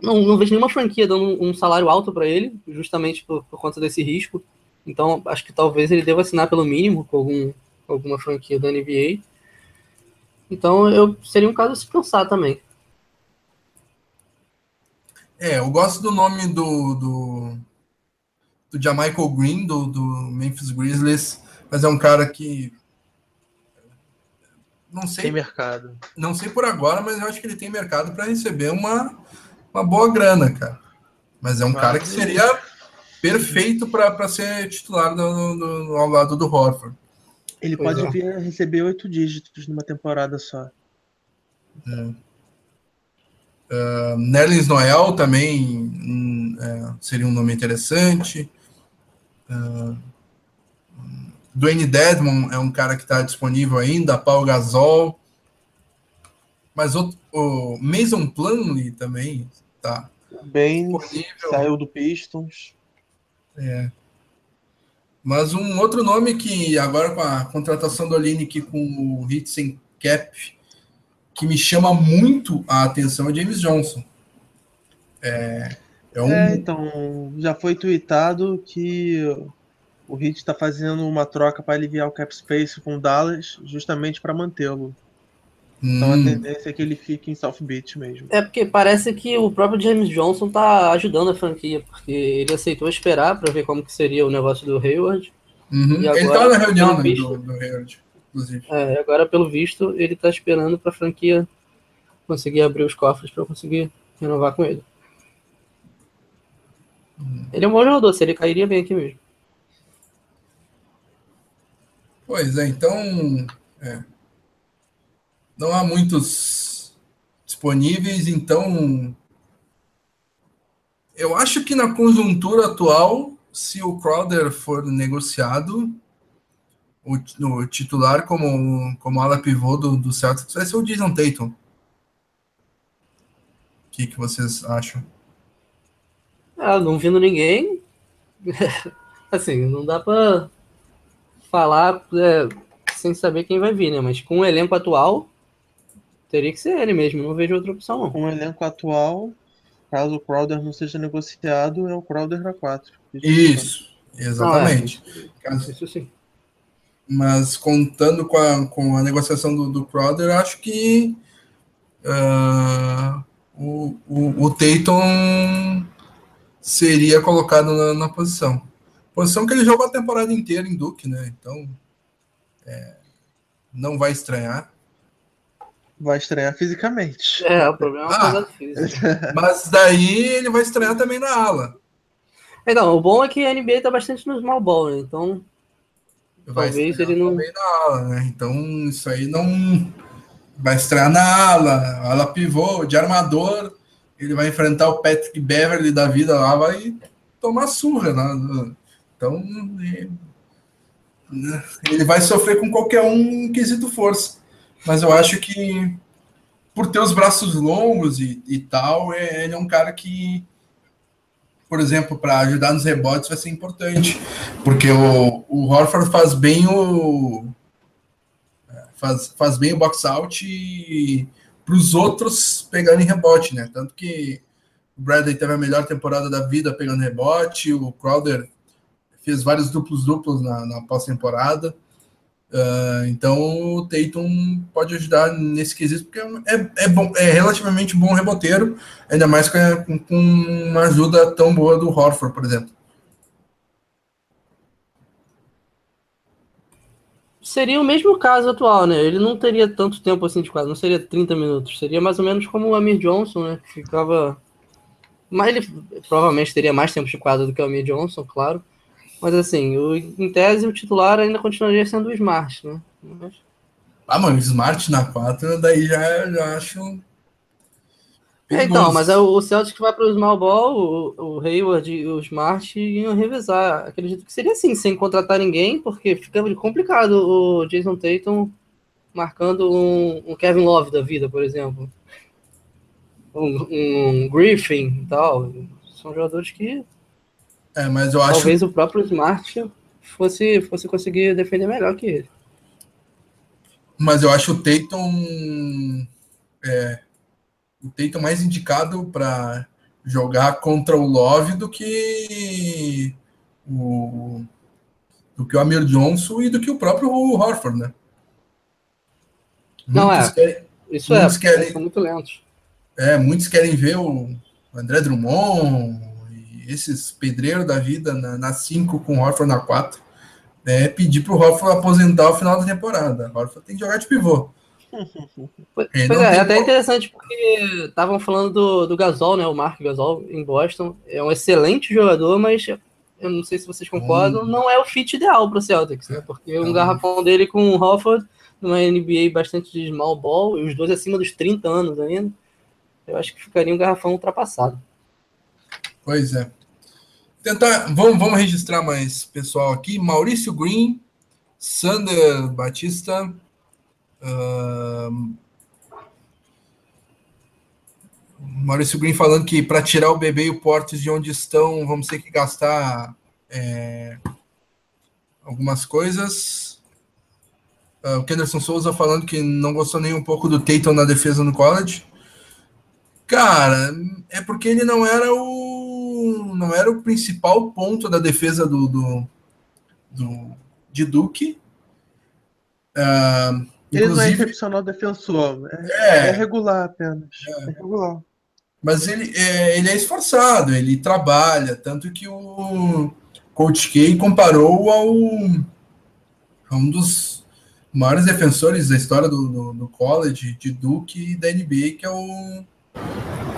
C: Não, não vejo nenhuma franquia dando um, salário alto para ele, justamente por, por, conta desse risco. Então, acho que talvez ele deva assinar pelo mínimo com algum, alguma franquia da NBA. Então, eu seria um caso a se pensar também.
A: É, eu gosto do nome do, do, do Green, do, do Memphis Grizzlies, mas é um cara que não sei.
B: Tem mercado.
A: Não sei por agora, mas eu acho que ele tem mercado para receber uma, uma boa grana, cara. Mas é um cara que seria perfeito para ser titular do, do, ao lado do Horford.
B: Ele pois pode é. vir a receber oito dígitos numa temporada só.
A: É. Uh, Nerlens Noel também hum, é, seria um nome interessante. Uh, Dwayne Dedmon é um cara que está disponível ainda, Paul Gasol. Mas o, o Mason Plumlee também está
B: bem saiu do Pistons.
A: É. Mas um outro nome que agora com a contratação do Olinick com o Hit sem cap, que me chama muito a atenção é James Johnson.
B: É, é, um... é então, já foi tweetado que o Heat está fazendo uma troca para aliviar o cap space com o Dallas, justamente para mantê-lo. Hum. Então a hum. tendência é que ele fique em South Beach mesmo.
C: É porque parece que o próprio James Johnson tá ajudando a franquia, porque ele aceitou esperar para ver como que seria o negócio do Hayward.
A: Uhum. E agora, ele tá na reunião né, visto, do, do Hayward, inclusive.
C: É, agora pelo visto ele tá esperando para a franquia conseguir abrir os cofres para conseguir renovar com ele. Hum. Ele é um bom jogador, se ele cairia bem aqui mesmo.
A: Pois é, então é, não há muitos disponíveis, então eu acho que na conjuntura atual, se o Crowder for negociado, o, o titular como, como ala pivô do, do Celtics vai ser o Jason Tatum. O que, que vocês acham?
C: Ah, não vindo ninguém. assim, não dá para falar é, sem saber quem vai vir, né? Mas com o elenco atual, teria que ser ele mesmo. Não vejo outra opção, não.
B: Com o elenco atual, caso o Crowder não seja negociado, é o Crowder na 4.
A: Isso, exatamente.
C: Ah, é. Isso, isso sim.
A: Mas contando com a, com a negociação do, do Crowder, acho que uh, o, o, o Tatum seria colocado na, na posição. Posição que ele jogou a temporada inteira em Duke, né? Então, é, não vai estranhar.
B: Vai estranhar fisicamente.
C: É, o problema é ah, físico.
A: Mas daí ele vai estranhar também na ala.
C: Então, o bom é que a NBA tá bastante no small ball, né? Então,
A: vai talvez ele não. Também na ala, né? Então, isso aí não. Vai estrear na ala, ala pivô, de armador. Ele vai enfrentar o Patrick Beverly da vida lá, vai tomar surra, né? Então, ele vai sofrer com qualquer um quesito força. Mas eu acho que, por ter os braços longos e, e tal, é, ele é um cara que, por exemplo, para ajudar nos rebotes vai ser importante. Porque o, o Horford faz bem o. Faz, faz bem o box out para os outros pegarem rebote, né? Tanto que o Bradley teve a melhor temporada da vida pegando rebote, o Crowder fez vários duplos-duplos na, na pós-temporada. Uh, então o Tatum pode ajudar nesse quesito, porque é, é, bom, é relativamente bom reboteiro, ainda mais com, com uma ajuda tão boa do Horford, por exemplo.
C: Seria o mesmo caso atual, né? Ele não teria tanto tempo assim de quase, não seria 30 minutos, seria mais ou menos como o Amir Johnson, né? Ficava Mas ele provavelmente teria mais tempo de quadra do que o Almir Johnson, claro. Mas assim, o, em tese o titular ainda continuaria sendo o Smart, né? Mas...
A: Ah, mano, Smart na 4, daí já, já acho.
C: É, então, mas é o Celtic que vai para o small ball, o, o Hayward e o Smart iam revezar. Acredito que seria assim, sem contratar ninguém, porque fica complicado o Jason Tatum marcando um, um Kevin Love da vida, por exemplo. Um, um Griffin e tal. São jogadores que.
A: É, mas eu acho.
C: Talvez o próprio Smart fosse, fosse conseguir defender melhor que ele.
A: Mas eu acho o Tatum. É, o Tatum mais indicado para jogar contra o Love do que o do que o Amir Johnson e do que o próprio Horford, né?
C: Não muitos é. Querem, isso é, querem, são muito lentos.
A: É, muitos querem ver o André Drummond esses pedreiros da vida na 5 com o Horford na 4. Né, pedir para o Horford aposentar ao final da temporada. O Horford tem que jogar de pivô.
C: Pois é, é até interessante porque estavam falando do, do Gasol, né? O Mark Gasol em Boston. É um excelente jogador, mas eu não sei se vocês concordam, hum. não é o fit ideal para o Celtics, né? Porque um garrafão dele com o Hofford numa NBA bastante de small ball, e os dois acima dos 30 anos ainda, eu acho que ficaria um garrafão ultrapassado.
A: Pois é. Tentar, vamos, vamos registrar mais pessoal aqui. Maurício Green, Sander Batista, Maurício Green falando que para tirar o bebê e o Portes de onde estão, vamos ter que gastar é, algumas coisas. Uh, o Kenderson Souza falando que não gostou nem um pouco do Tatum na defesa no college. Cara, é porque ele não era o não era o principal ponto da defesa do, do, do de Duke. Uh,
B: ele não é excepcional defensor, é, é regular apenas. É. é. regular.
A: Mas ele é, ele é esforçado, ele trabalha, tanto que o Coach K comparou ao a um dos maiores defensores da história do, do, do, college, de Duke e da NBA, que é o.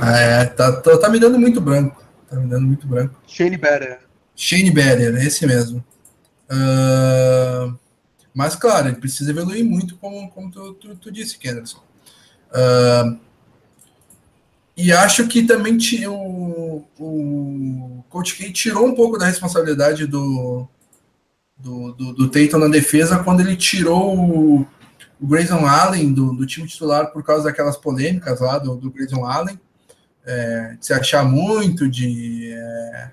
A: É, tá, tá, tá, me dando muito branco. Tá me dando muito branco.
B: Shane Better.
A: Shane Better, esse mesmo. Uh, mas, claro, ele precisa evoluir muito, como, como tu, tu, tu disse, Kenderson. Uh, e acho que também o, o Coach K tirou um pouco da responsabilidade do, do, do, do Tatum na defesa quando ele tirou o, o Grayson Allen do, do time titular por causa daquelas polêmicas lá do, do Grayson Allen, é, de se achar muito, de é,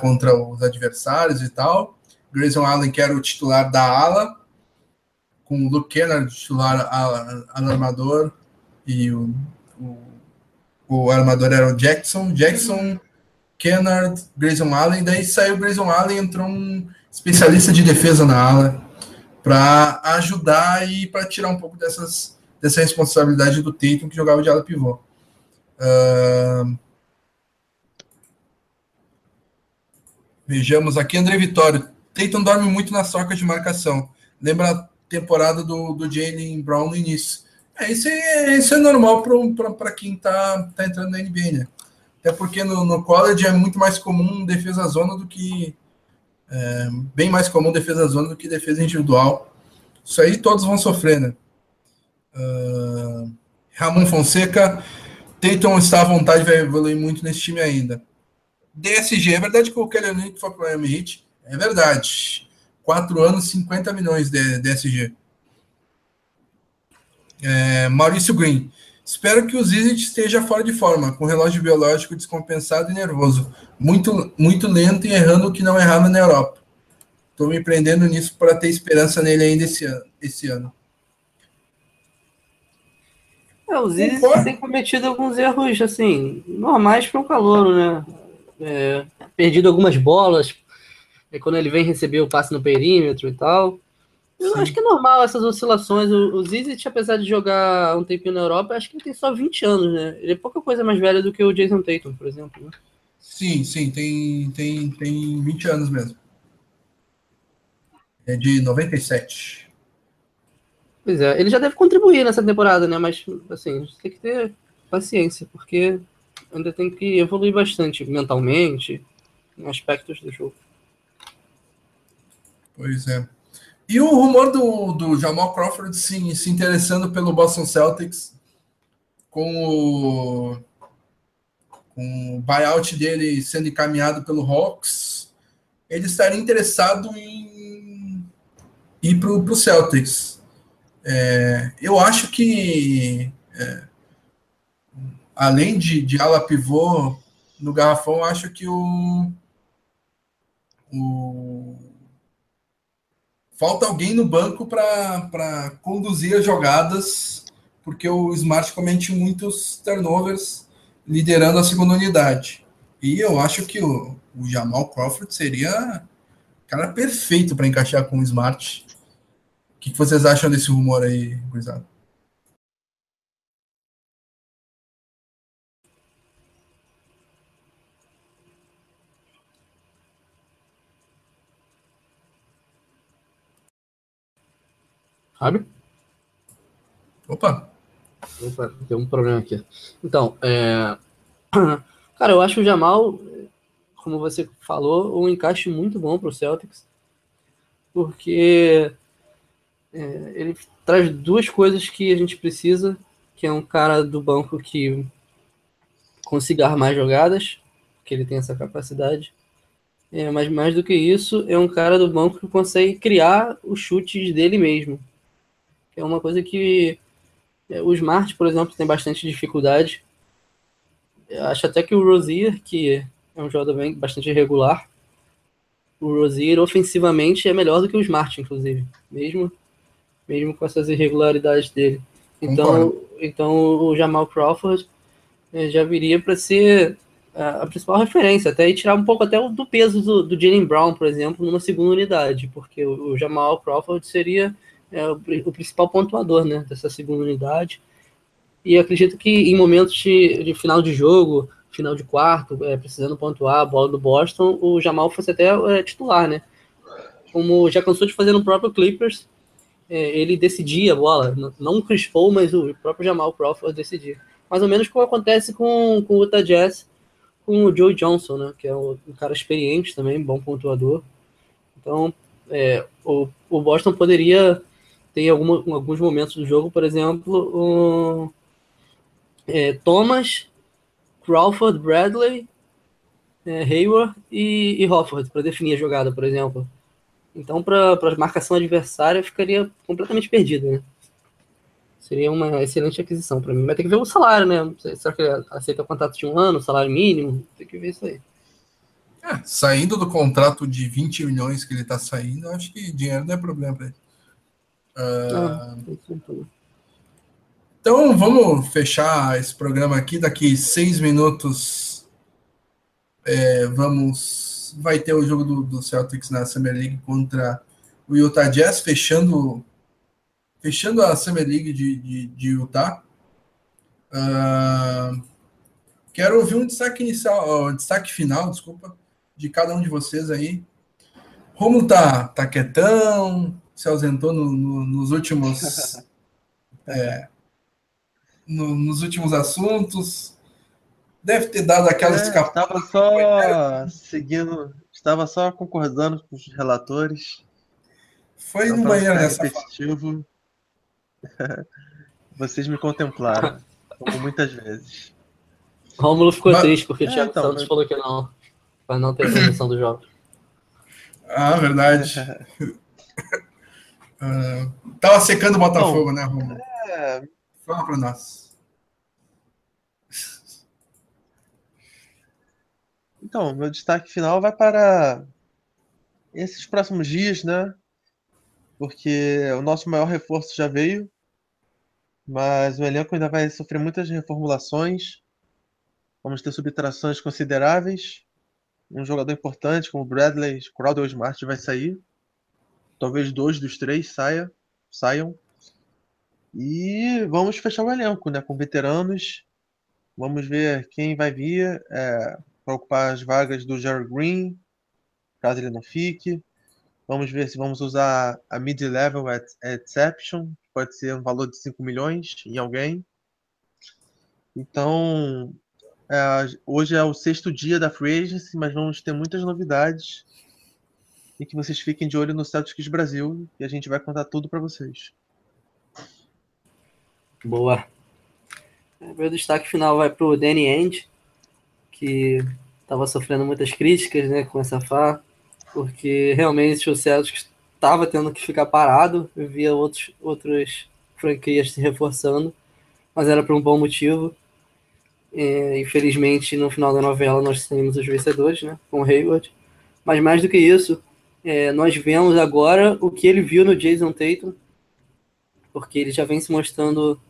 A: contra os adversários e tal. Grayson Allen, que era o titular da ala, com o Luke Kennard, titular alarmador, e o, o, o armador era o Jackson. Jackson, Kennard, Grayson Allen, daí saiu o Grayson Allen, entrou um especialista de defesa na ala para ajudar e para tirar um pouco dessas, dessa responsabilidade do Tatum, que jogava de ala pivô. Vejamos aqui, André Vitório. Tatum dorme muito nas trocas de marcação. Lembra a temporada do, do Jalen Brown no início. É, isso, é, isso é normal para quem está tá entrando na NBA, né? Até porque no, no college é muito mais comum defesa zona do que. É, bem mais comum defesa zona do que defesa individual. Isso aí todos vão sofrer, né? Uh, Ramon Fonseca, Tatum está à vontade, vai evoluir muito nesse time ainda. DSG, é verdade que o Kelly foi para o Miami Heat, é verdade. Quatro anos, 50 milhões de DSG. É, Maurício Green. Espero que o Zizit esteja fora de forma, com relógio biológico descompensado e nervoso. Muito, muito lento e errando o que não errava na Europa. Estou me prendendo nisso para ter esperança nele ainda esse ano. Esse ano.
C: É, o Zizit tem cometido alguns erros assim, normais para um calor, né? É, perdido algumas bolas é quando ele vem receber o passe no perímetro e tal. Eu Sim. acho que é normal essas oscilações. O, o Zizit, apesar de jogar um tempinho na Europa, acho que ele tem só 20 anos, né? Ele é pouca coisa mais velho do que o Jason Tatum, por exemplo. Né?
A: Sim, sim, tem, tem, tem 20 anos mesmo. É de 97.
C: Pois é, ele já deve contribuir nessa temporada, né? Mas, assim, tem que ter paciência, porque ainda tem que evoluir bastante mentalmente, em aspectos do jogo.
A: Pois é. E o rumor do, do Jamal Crawford se, se interessando pelo Boston Celtics com o, com o buyout dele sendo encaminhado pelo Hawks, ele estaria interessado em ir para o Celtics. É, eu acho que, é, além de, de ala pivô no garrafão, acho que o, o falta alguém no banco para conduzir as jogadas, porque o Smart comete muitos turnovers liderando a segunda unidade. E eu acho que o, o Jamal Crawford seria cara perfeito para encaixar com o Smart. O que, que vocês acham desse rumor aí, gurizada?
C: Sabe?
A: Opa!
C: Opa, tem um problema aqui. Então, é... cara, eu acho o Jamal, como você falou, um encaixe muito bom para o Celtics, porque é, ele traz duas coisas que a gente precisa, que é um cara do banco que consiga armar jogadas, que ele tem essa capacidade, é, mas mais do que isso, é um cara do banco que consegue criar os chutes dele mesmo é uma coisa que é, o Smart, por exemplo, tem bastante dificuldade. Eu acho até que o Rozier, que é um jogador bem, bastante irregular, o Rozier ofensivamente é melhor do que o Smart, inclusive, mesmo, mesmo com essas irregularidades dele. Então, então o Jamal Crawford é, já viria para ser a, principal referência, até e tirar um pouco até do peso do, do Jalen Brown, por exemplo, numa segunda unidade, porque o, o Jamal Crawford seria é o, o principal pontuador né, dessa segunda unidade. E acredito que em momentos de, de final de jogo, final de quarto, é, precisando pontuar a bola do Boston, o Jamal fosse até é, titular, né? Como já cansou de fazer no próprio Clippers, ele decidia a bola, não o Chris Paul, mas o próprio Jamal Crawford decidia. Mais ou menos como acontece com, com o Utah Jazz, com o Joe Johnson, né? Que é um, um cara experiente também, bom pontuador. Então, é, o, o Boston poderia tem alguma, alguns momentos do jogo, por exemplo, o, é, Thomas, Crawford, Bradley, é, Hayward e, e Hofford para definir a jogada, por exemplo. Então, para a marcação adversária, ficaria completamente perdido, né? Seria uma excelente aquisição para mim. Vai ter que ver o salário, né? Será que ele aceita o contrato de um ano, salário mínimo? Tem que ver isso aí.
A: É, saindo do contrato de 20 milhões que ele está saindo, acho que dinheiro não é problema para ele. Ah, então vamos fechar esse programa aqui. Daqui seis minutos é, vamos vai ter o jogo do, do, Celtics na Summer League contra o Utah Jazz, fechando fechando a Summer League de, de, de Utah. Uh, quero ouvir um destaque inicial, uh, destaque final, desculpa, de cada um de vocês aí. Romulo tá, tá quietão, se ausentou no, no, nos últimos é, no, nos últimos assuntos. Deve ter dado aquela é,
B: escapada. Estava só seguindo, estava só concordando com os relatores.
A: Foi no banheiro nessa
B: repetitivo. Vocês me contemplaram, como muitas vezes.
C: Rômulo ficou mas, triste porque o é, Thiago então, Santos mas... falou que não, para não ter transmissão do jogo.
A: Ah, verdade. Uh, tava secando o Botafogo, Bom, né, Romulo? É... Fala para nós.
B: Então, meu destaque final vai para esses próximos dias, né? Porque o nosso maior reforço já veio, mas o elenco ainda vai sofrer muitas reformulações. Vamos ter subtrações consideráveis. Um jogador importante como Bradley Crowder Smart vai sair talvez dois dos três saia, saiam. E vamos fechar o elenco, né? Com veteranos. Vamos ver quem vai vir é, para ocupar as vagas do Jerry Green, caso ele não fique. Vamos ver se vamos usar a mid-level exception, que pode ser um valor de 5 milhões em alguém. Então, É, hoje é o sexto dia da Free Agency, mas vamos ter muitas novidades. E que vocês fiquem de olho no Celtics Brasil e a gente vai contar tudo para vocês.
C: Boa. Meu destaque final vai para o Danny End, que estava sofrendo muitas críticas né, com essa FA, porque realmente o Celtics estava tendo que ficar parado, via outros, outras franquias se reforçando, mas era por um bom motivo. É, infelizmente, no final da novela, nós temos os vencedores, né, com o Hayward. Mas mais do que isso, é, nós vemos agora o que ele viu no Jason Tatum, porque ele já vem se mostrando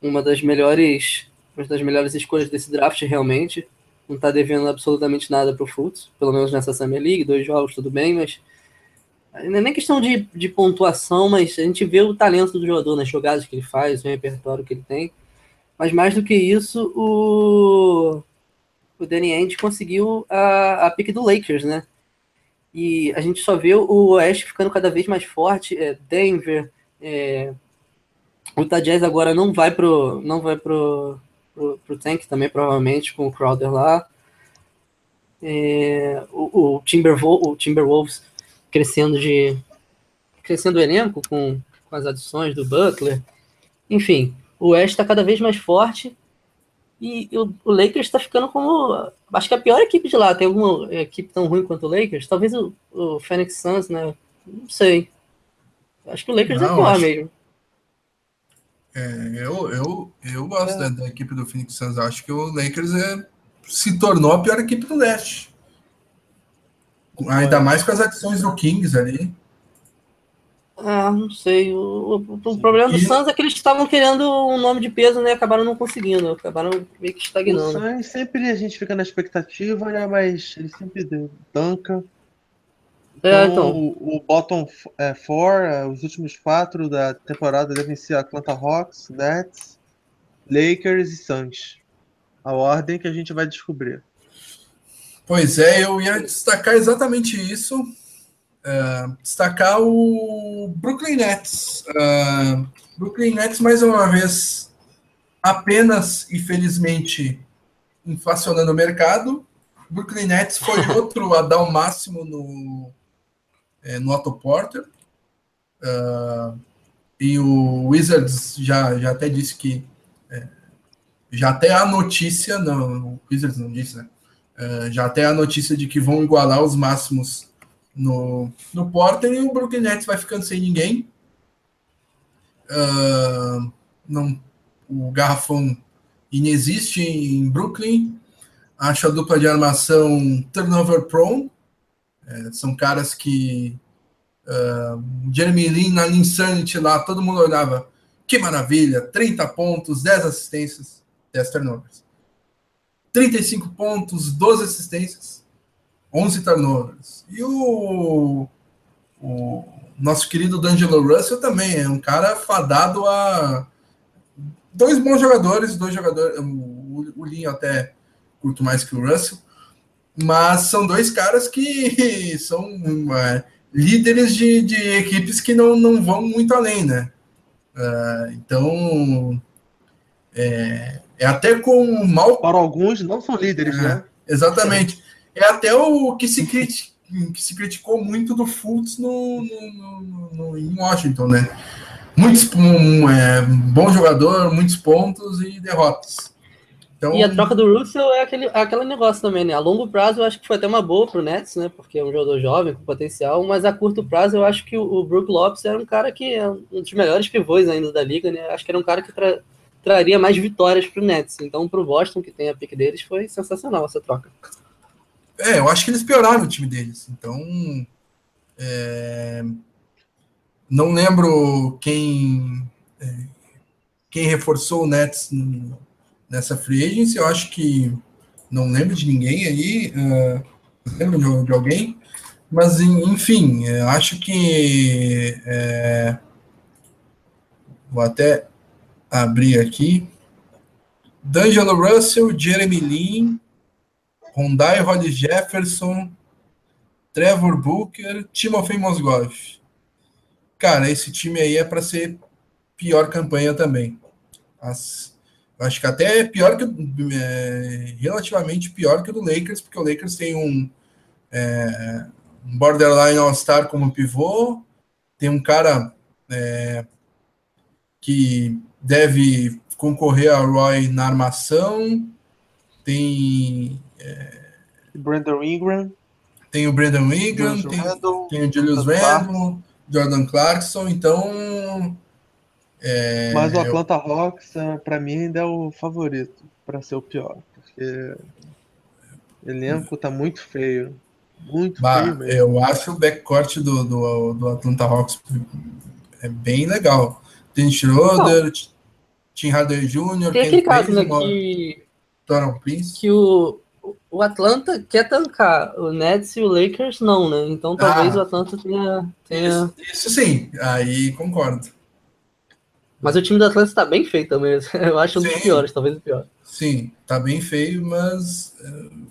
C: uma das melhores uma das melhores escolhas desse draft realmente. Não está devendo absolutamente nada para o Fultz, pelo menos nessa Summer League, dois jogos, tudo bem, mas não é nem questão de, de pontuação, mas a gente vê o talento do jogador nas jogadas que ele faz, o repertório que ele tem. Mas mais do que isso, o, o Danny Ainge conseguiu a, a pick do Lakers, né? E a gente só vê o Oeste ficando cada vez mais forte. É, Denver, é, o Utah Jazz agora não vai pro, não vai pro, pro, pro Tank também, provavelmente, com o Crowder lá. É, o, o, Timberwolves, o Timberwolves crescendo de crescendo o elenco com, com as adições do Butler. Enfim, o West está cada vez mais forte e o, o Lakers está ficando como acho que a pior equipe de lá. Tem alguma equipe tão ruim quanto o Lakers? Talvez o, o Phoenix Suns, né? Não sei. Acho que o Lakers é Não, é pior acho... mesmo.
A: É, eu, eu, eu gosto é. da, da, equipe do Phoenix Suns. Acho que o Lakers é, se tornou a pior equipe do leste. Ainda mais com as adições do Kings ali.
C: Ah, não sei. O, o, o problema do Suns é que eles estavam querendo um nome de peso, né? Acabaram não conseguindo. Acabaram meio que estagnando. O
B: Suns sempre a gente fica na expectativa, né? Mas ele sempre tanca. É, então, então. O, o bottom é, four, é, os últimos quatro da temporada devem ser Atlanta Hawks, Nets, Lakers e Suns. A ordem que a gente vai descobrir.
A: Pois é, eu ia destacar exatamente isso. Uh, destacar o Brooklyn Nets. Uh, Brooklyn Nets, mais uma vez, apenas e felizmente inflacionando o mercado. Brooklyn Nets foi outro a dar o máximo no, é, no Otto Porter. Uh, e o Wizards já, já até disse que. É, já até a notícia, não, o Wizards não disse, né? Uh, já até a notícia de que vão igualar os máximos no, no Porter e o Brooklyn Nets vai ficando sem ninguém. Uh, não, o garrafão inexiste em Brooklyn. Acho a dupla de armação turnover prone. É, são caras que. Uh, Jeremy Lin na Insanity lá, todo mundo olhava. Que maravilha! 30 pontos, 10 assistências, 10 turnovers. 35 pontos, 12 assistências, 11 turnovers. E o, o nosso querido D'Angelo Russell também é um cara fadado a dois bons jogadores, dois jogadores, o, o até curto mais que o Russell, mas são dois caras que são é, líderes de, de, equipes que não, não vão muito além, né? Uh, então, é, é até com mal.
B: Para alguns não são líderes, é, né?
A: Exatamente. É até o que se, criti... que se criticou muito do Fultz no, no, no, no, em Washington, né? Muitos, um, é, bom jogador, muitos pontos e derrotas.
C: Então... E a troca do Russell é aquele, é aquele negócio também, né? A longo prazo eu acho que foi até uma boa pro Nets, né? Porque é um jogador jovem, com potencial, mas a curto prazo eu acho que o, o Brook Lopes era um cara que é um dos melhores pivôs ainda da liga, né? Acho que era um cara que tra traria mais vitórias para o Nets. Então, para o Boston, que tem a pick deles, foi sensacional essa troca.
A: É, eu acho que eles pioraram o time deles. Então, é... não lembro quem é... quem reforçou o Nets nessa free agency. Eu acho que não lembro de ninguém aí. Uh... lembro de, de, alguém. Mas, enfim, acho que. É... Vou até abrir aqui. D'Angelo Russell, Jeremy Lin, Rondai Roddy Jefferson, Trevor Booker, Timofey Mozgov. Cara, esse time aí é para ser pior campanha também. As, Acho que até é pior que é, relativamente pior que o do Lakers, porque o Lakers tem um, é, um borderline All-Star como pivô, tem um cara é, que deve concorrer a Roy na armação, tem é,
B: Brandon Ingram,
A: tem o Brandon Ingram, tem, Randall, tem, o Julius Randle, Jordan Clarkson, então
B: é, Mas o Atlanta eu... Hawks, é, para mim, ainda é o favorito para ser o pior, porque o elenco tá muito feio. Muito bah, feio mesmo.
A: Eu acho o backcourt do, do, do Atlanta Hawks é bem legal. Tem Schroeder, Tim Harder Jr.,
C: tem aquele caso né, que,
A: Prince.
C: que o, o Atlanta quer tancar, o Nets e o Lakers não, né? Então talvez ah, o Atlanta tenha. tenha...
A: Isso, isso sim, aí concordo.
C: Mas o time do Atlanta está bem feio também. Eu acho um dos piores, talvez o pior.
A: Sim, tá bem feio, mas uh,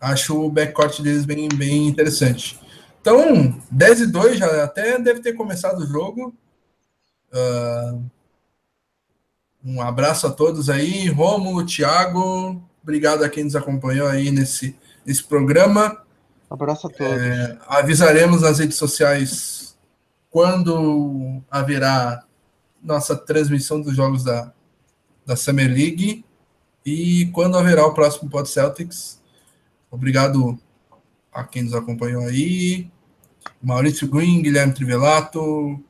A: acho o backcourt deles bem, bem interessante. Então, 10 e 2 já até deve ter começado o jogo. Uh, um abraço a todos aí. Rômulo, Thiago, obrigado a quem nos acompanhou aí nesse, nesse programa.
B: Abraço a todos. É,
A: avisaremos nas redes sociais quando haverá nossa transmissão dos jogos da, da Summer League e quando haverá o próximo Pod Celtics. Obrigado a quem nos acompanhou aí. Maurício Green, Guilherme Trivelato,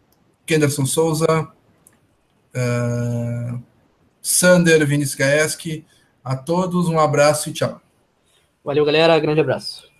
A: Kenderson Souza, uh, Sander, Vinícius Gaeski. A todos um abraço e tchau.
C: Valeu, galera. Grande abraço.